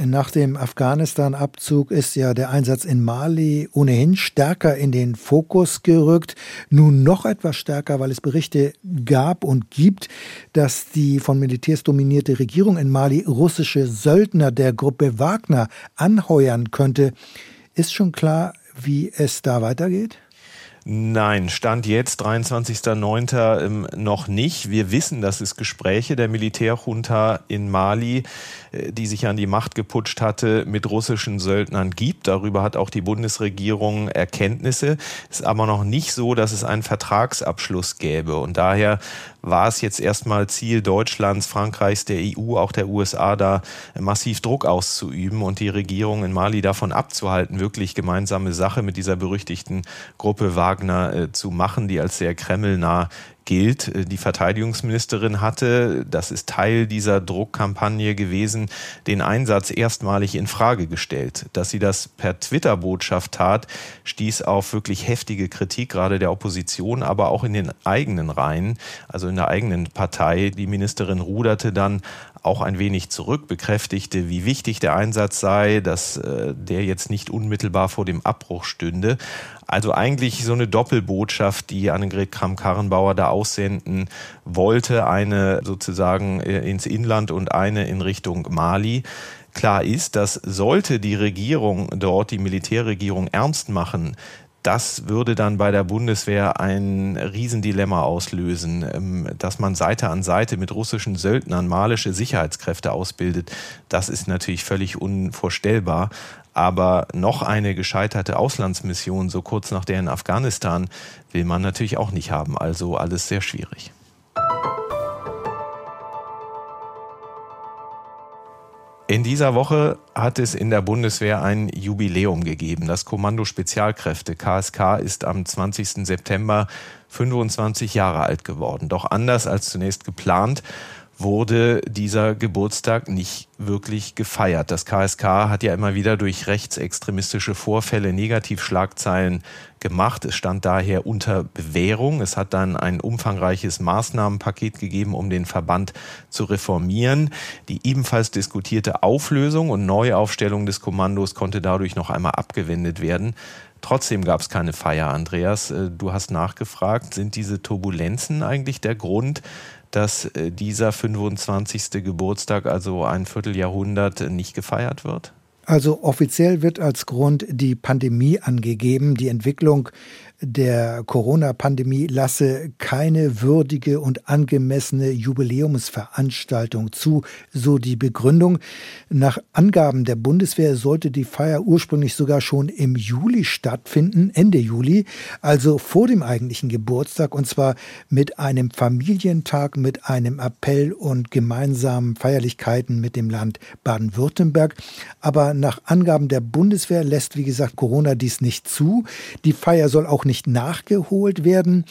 Nach dem Afghanistan-Abzug ist ja der Einsatz in Mali ohnehin stärker in den Fokus gerückt. Nun noch etwas stärker, weil es Berichte gab und gibt, dass die von Militärs dominierte Regierung in Mali russische Söldner der Gruppe Wagner anheuern könnte. Ist schon klar, wie es da weitergeht? Nein, Stand jetzt, 23.09. Ähm, noch nicht. Wir wissen, dass es Gespräche der Militärjunta in Mali, die sich an die Macht geputscht hatte, mit russischen Söldnern gibt. Darüber hat auch die Bundesregierung Erkenntnisse. Es ist aber noch nicht so, dass es einen Vertragsabschluss gäbe. Und daher war es jetzt erstmal Ziel Deutschlands, Frankreichs, der EU, auch der USA, da massiv Druck auszuüben und die Regierung in Mali davon abzuhalten, wirklich gemeinsame Sache mit dieser berüchtigten Gruppe Wagner äh, zu machen, die als sehr kremlnah gilt. Äh, die Verteidigungsministerin hatte, das ist Teil dieser Druckkampagne gewesen, den Einsatz erstmalig in Frage gestellt. Dass sie das per Twitter-Botschaft tat, stieß auf wirklich heftige Kritik, gerade der Opposition, aber auch in den eigenen Reihen, also in der eigenen Partei. Die Ministerin ruderte dann auch ein wenig zurück, bekräftigte, wie wichtig der Einsatz sei, dass äh, der jetzt nicht unmittelbar vor dem Abbruch stünde. Also eigentlich so eine Doppelbotschaft, die Annegret Kramp-Karrenbauer da aussenden wollte, eine sozusagen äh, ins Inland und eine in Richtung Mali. Klar ist, dass sollte die Regierung dort, die Militärregierung ernst machen, das würde dann bei der Bundeswehr ein Riesendilemma auslösen, ähm, dass man Seite an Seite mit russischen Söldnern malische Sicherheitskräfte ausbildet. Das ist natürlich völlig unvorstellbar. Aber noch eine gescheiterte Auslandsmission so kurz nach der in Afghanistan will man natürlich auch nicht haben. Also alles sehr schwierig. In dieser Woche hat es in der Bundeswehr ein Jubiläum gegeben. Das Kommando Spezialkräfte KSK ist am 20. September 25 Jahre alt geworden. Doch anders als zunächst geplant wurde dieser Geburtstag nicht wirklich gefeiert. Das KSK hat ja immer wieder durch rechtsextremistische Vorfälle Negativschlagzeilen gemacht. Es stand daher unter Bewährung. Es hat dann ein umfangreiches Maßnahmenpaket gegeben, um den Verband zu reformieren. Die ebenfalls diskutierte Auflösung und Neuaufstellung des Kommandos konnte dadurch noch einmal abgewendet werden. Trotzdem gab es keine Feier, Andreas. Äh, du hast nachgefragt, sind diese Turbulenzen eigentlich der Grund, dass äh, dieser 25. Geburtstag, also ein Vierteljahrhundert, nicht gefeiert wird? Also offiziell wird als Grund die Pandemie angegeben, die Entwicklung der Corona-Pandemie lasse keine würdige und angemessene Jubiläumsveranstaltung zu, so die Begründung. Nach Angaben der Bundeswehr sollte die Feier ursprünglich sogar schon im Juli stattfinden, Ende Juli, also vor dem eigentlichen Geburtstag, und zwar mit einem Familientag, mit einem Appell und gemeinsamen Feierlichkeiten mit dem Land Baden-Württemberg. Aber nach Angaben der Bundeswehr lässt, wie gesagt, Corona dies nicht zu. Die Feier soll auch nicht nachgeholt werden.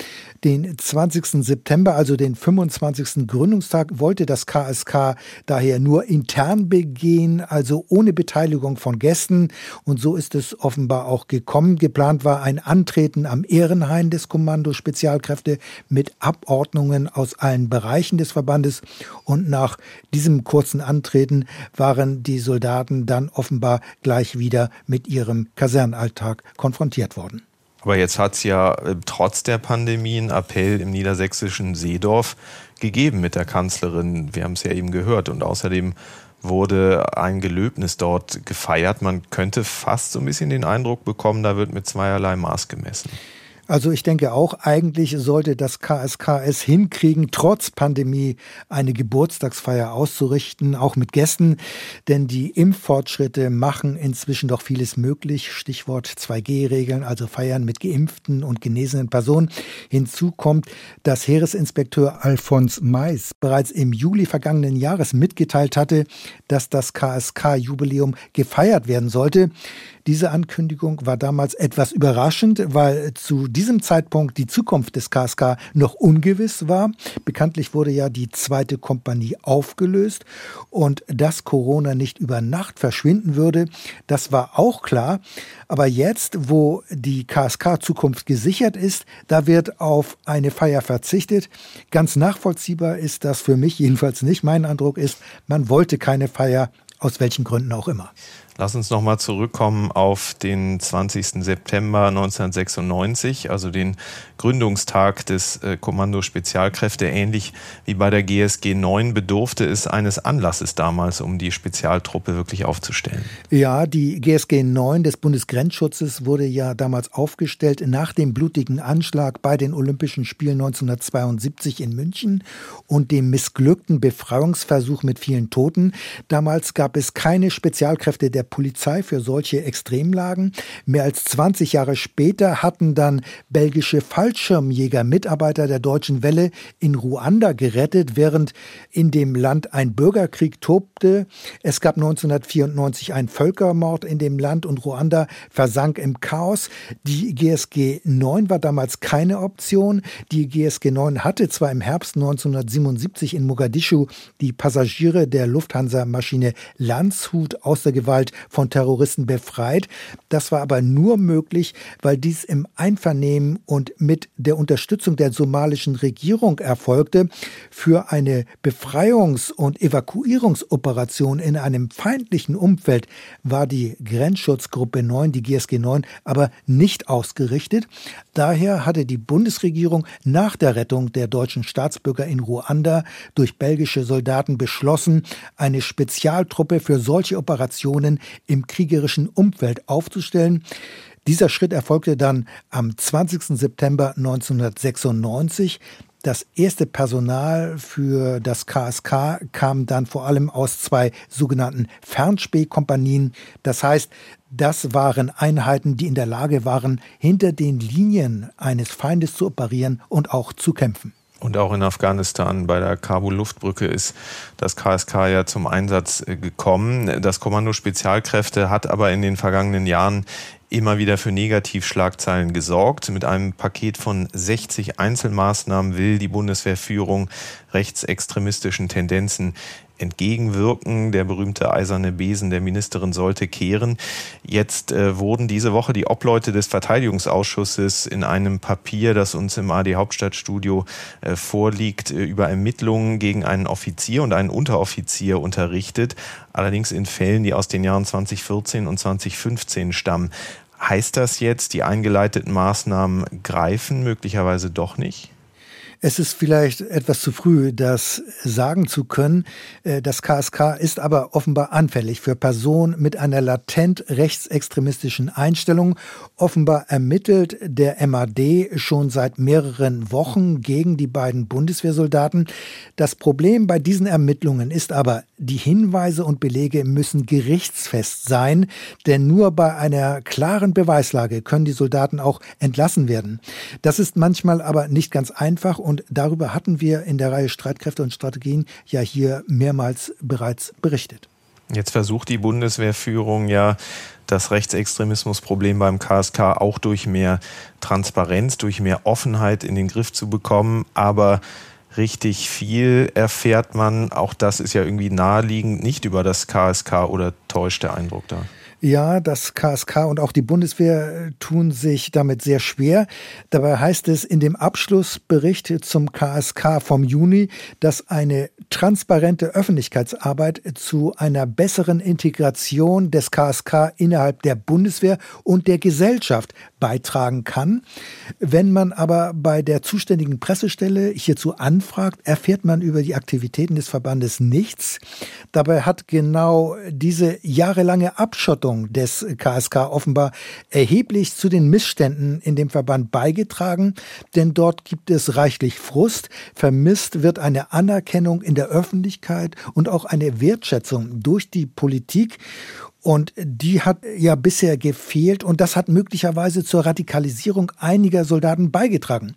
Den 20. September, also den 25. Gründungstag, wollte das KSK daher nur intern begehen, also ohne Beteiligung von Gästen. Und so ist es offenbar auch gekommen. Geplant war ein Antreten am Ehrenhain des Kommando Spezialkräfte mit Abordnungen aus allen Bereichen des Verbandes. Und nach diesem kurzen Antreten waren die Soldaten dann offenbar gleich wieder mit ihrem Kasernalltag konfrontiert worden. Aber jetzt hat es ja äh, trotz der Pandemie einen Appell im niedersächsischen Seedorf gegeben mit der Kanzlerin. Wir haben es ja eben gehört. Und außerdem wurde ein Gelöbnis dort gefeiert. Man könnte fast so ein bisschen den Eindruck bekommen, da wird mit zweierlei Maß gemessen. Also ich denke auch, eigentlich sollte das KSK es hinkriegen, trotz Pandemie eine Geburtstagsfeier auszurichten, auch mit Gästen, denn die Impffortschritte machen inzwischen doch vieles möglich. Stichwort 2G-Regeln, also Feiern mit geimpften und genesenen Personen. Hinzu kommt, dass Heeresinspekteur Alfons Mais bereits im Juli vergangenen Jahres mitgeteilt hatte, dass das KSK-Jubiläum gefeiert werden sollte. Diese Ankündigung war damals etwas überraschend, weil zu diesem Zeitpunkt die Zukunft des KSK noch ungewiss war. Bekanntlich wurde ja die zweite Kompanie aufgelöst und dass Corona nicht über Nacht verschwinden würde, das war auch klar. Aber jetzt, wo die KSK-Zukunft gesichert ist, da wird auf eine Feier verzichtet. Ganz nachvollziehbar ist das für mich jedenfalls nicht. Mein Eindruck ist, man wollte keine Feier, aus welchen Gründen auch immer. Lass uns nochmal zurückkommen auf den 20. September 1996, also den Gründungstag des äh, Kommando Spezialkräfte. Ähnlich wie bei der GSG 9 bedurfte es eines Anlasses damals, um die Spezialtruppe wirklich aufzustellen. Ja, die GSG 9 des Bundesgrenzschutzes wurde ja damals aufgestellt nach dem blutigen Anschlag bei den Olympischen Spielen 1972 in München und dem missglückten Befreiungsversuch mit vielen Toten. Damals gab es keine Spezialkräfte der Polizei für solche Extremlagen. Mehr als 20 Jahre später hatten dann belgische Fallschirmjäger Mitarbeiter der Deutschen Welle in Ruanda gerettet, während in dem Land ein Bürgerkrieg tobte. Es gab 1994 einen Völkermord in dem Land und Ruanda versank im Chaos. Die GSG 9 war damals keine Option. Die GSG 9 hatte zwar im Herbst 1977 in Mogadischu die Passagiere der Lufthansa-Maschine Landshut aus der Gewalt von Terroristen befreit. Das war aber nur möglich, weil dies im Einvernehmen und mit der Unterstützung der somalischen Regierung erfolgte. Für eine Befreiungs- und Evakuierungsoperation in einem feindlichen Umfeld war die Grenzschutzgruppe 9, die GSG 9, aber nicht ausgerichtet. Daher hatte die Bundesregierung nach der Rettung der deutschen Staatsbürger in Ruanda durch belgische Soldaten beschlossen, eine Spezialtruppe für solche Operationen im kriegerischen Umfeld aufzustellen. Dieser Schritt erfolgte dann am 20. September 1996. Das erste Personal für das KSK kam dann vor allem aus zwei sogenannten Fernspähkompanien. Das heißt, das waren Einheiten, die in der Lage waren, hinter den Linien eines Feindes zu operieren und auch zu kämpfen. Und auch in Afghanistan bei der Kabul-Luftbrücke ist das KSK ja zum Einsatz äh, gekommen. Das Kommando Spezialkräfte hat aber in den vergangenen Jahren immer wieder für Negativschlagzeilen gesorgt. Mit einem Paket von 60 Einzelmaßnahmen will die Bundeswehrführung rechtsextremistischen Tendenzen entgegenwirken. Der berühmte eiserne Besen der Ministerin sollte kehren. Jetzt äh, wurden diese Woche die Obleute des Verteidigungsausschusses in einem Papier, das uns im AD Hauptstadtstudio äh, vorliegt, äh, über Ermittlungen gegen einen Offizier und einen Unteroffizier unterrichtet. Allerdings in Fällen, die aus den Jahren 2014 und 2015 stammen. Heißt das jetzt, die eingeleiteten Maßnahmen greifen möglicherweise doch nicht? Es ist vielleicht etwas zu früh, das sagen zu können. Äh, das KSK ist aber offenbar anfällig für Personen mit einer latent rechtsextremistischen Einstellung. Offenbar ermittelt der MAD schon seit mehreren Wochen gegen die beiden Bundeswehrsoldaten. Das Problem bei diesen Ermittlungen ist aber, die Hinweise und Belege müssen gerichtsfest sein, denn nur bei einer klaren Beweislage können die Soldaten auch entlassen werden. Das ist manchmal aber nicht ganz einfach und darüber hatten wir in der Reihe Streitkräfte und Strategien ja hier mehrmals bereits berichtet. Jetzt versucht die Bundeswehrführung ja, das Rechtsextremismusproblem beim KSK auch durch mehr Transparenz, durch mehr Offenheit in den Griff zu bekommen. Aber richtig viel erfährt man, auch das ist ja irgendwie naheliegend, nicht über das KSK oder täuscht der Eindruck da? Ja, das KSK und auch die Bundeswehr tun sich damit sehr schwer. Dabei heißt es in dem Abschlussbericht zum KSK vom Juni, dass eine transparente Öffentlichkeitsarbeit zu einer besseren Integration des KSK innerhalb der Bundeswehr und der Gesellschaft beitragen kann. Wenn man aber bei der zuständigen Pressestelle hierzu anfragt, erfährt man über die Aktivitäten des Verbandes nichts. Dabei hat genau diese jahrelange Abschottung des KSK offenbar erheblich zu den Missständen in dem Verband beigetragen, denn dort gibt es reichlich Frust, vermisst wird eine Anerkennung in der Öffentlichkeit und auch eine Wertschätzung durch die Politik und die hat ja bisher gefehlt und das hat möglicherweise zur Radikalisierung einiger Soldaten beigetragen.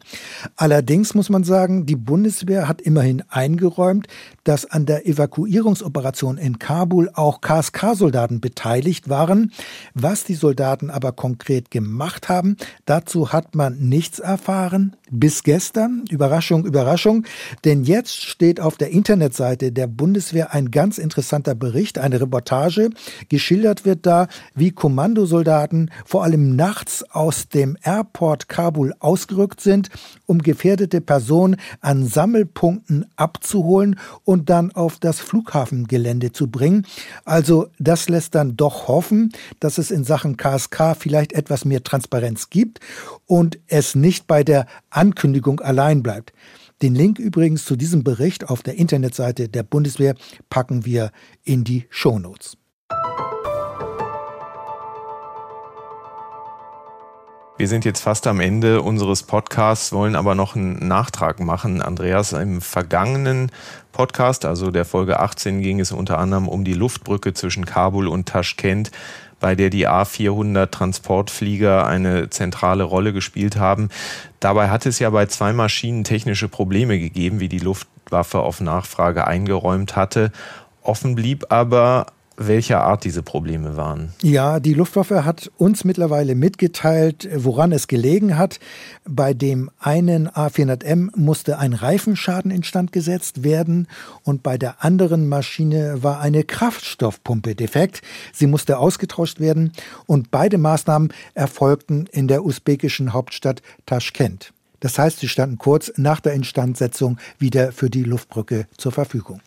Allerdings muss man sagen, die Bundeswehr hat immerhin eingeräumt, dass an der Evakuierungsoperation in Kabul auch KSK-Soldaten beteiligt waren. Was die Soldaten aber konkret gemacht haben, dazu hat man nichts erfahren. Bis gestern, Überraschung, Überraschung, denn jetzt steht auf der Internetseite der Bundeswehr ein ganz interessanter Bericht, eine Reportage, geschildert wird da, wie Kommandosoldaten vor allem nachts aus dem Airport Kabul ausgerückt sind, um gefährdete Personen an Sammelpunkten abzuholen und dann auf das Flughafengelände zu bringen. Also das lässt dann doch hoffen, dass es in Sachen KSK vielleicht etwas mehr Transparenz gibt und es nicht bei der Ankündigung allein bleibt. Den Link übrigens zu diesem Bericht auf der Internetseite der Bundeswehr packen wir in die Shownotes. Wir sind jetzt fast am Ende unseres Podcasts, wollen aber noch einen Nachtrag machen. Andreas, im vergangenen Podcast, also der Folge 18, ging es unter anderem um die Luftbrücke zwischen Kabul und Taschkent, bei der die A400 Transportflieger eine zentrale Rolle gespielt haben. Dabei hat es ja bei zwei Maschinen technische Probleme gegeben, wie die Luftwaffe auf Nachfrage eingeräumt hatte. Offen blieb aber, welcher Art diese Probleme waren. Ja, die Luftwaffe hat uns mittlerweile mitgeteilt, woran es gelegen hat. Bei dem einen A400M musste ein Reifenschaden instand gesetzt werden und bei der anderen Maschine war eine Kraftstoffpumpe defekt. Sie musste ausgetauscht werden und beide Maßnahmen erfolgten in der usbekischen Hauptstadt Taschkent. Das heißt, sie standen kurz nach der Instandsetzung wieder für die Luftbrücke zur Verfügung.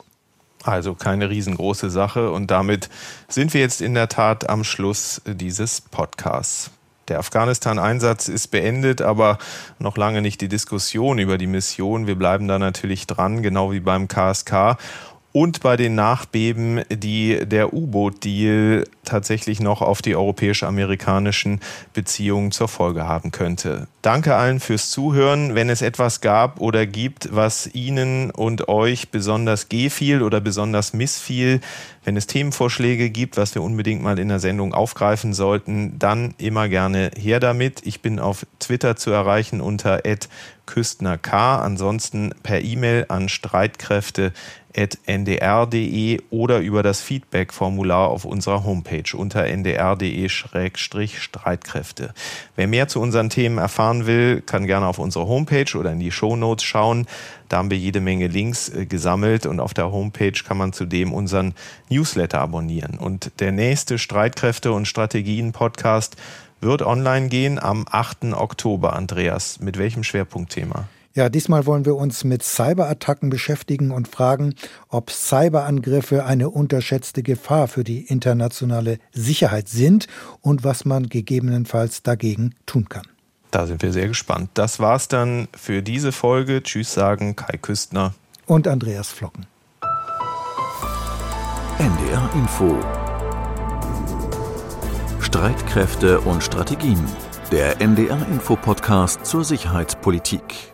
Also keine riesengroße Sache und damit sind wir jetzt in der Tat am Schluss dieses Podcasts. Der Afghanistan-Einsatz ist beendet, aber noch lange nicht die Diskussion über die Mission. Wir bleiben da natürlich dran, genau wie beim KSK. Und bei den Nachbeben, die der U-Boot-Deal tatsächlich noch auf die europäisch-amerikanischen Beziehungen zur Folge haben könnte. Danke allen fürs Zuhören. Wenn es etwas gab oder gibt, was Ihnen und euch besonders gefiel oder besonders missfiel, wenn es Themenvorschläge gibt, was wir unbedingt mal in der Sendung aufgreifen sollten, dann immer gerne her damit. Ich bin auf Twitter zu erreichen unter küstnerk. Ansonsten per E-Mail an streitkräfte.ndr.de oder über das Feedback-Formular auf unserer Homepage unter ndr.de-streitkräfte. Wer mehr zu unseren Themen erfahren will, kann gerne auf unsere Homepage oder in die Shownotes schauen. Da haben wir jede Menge Links äh, gesammelt und auf der Homepage kann man zudem unseren Newsletter abonnieren. Und der nächste Streitkräfte- und Strategien-Podcast wird online gehen am 8. Oktober, Andreas. Mit welchem Schwerpunktthema? Ja, diesmal wollen wir uns mit Cyberattacken beschäftigen und fragen, ob Cyberangriffe eine unterschätzte Gefahr für die internationale Sicherheit sind und was man gegebenenfalls dagegen tun kann. Da sind wir sehr gespannt. Das war's dann für diese Folge. Tschüss sagen Kai Küstner und Andreas Flocken. NDR Info Streitkräfte und Strategien. Der NDR Info Podcast zur Sicherheitspolitik.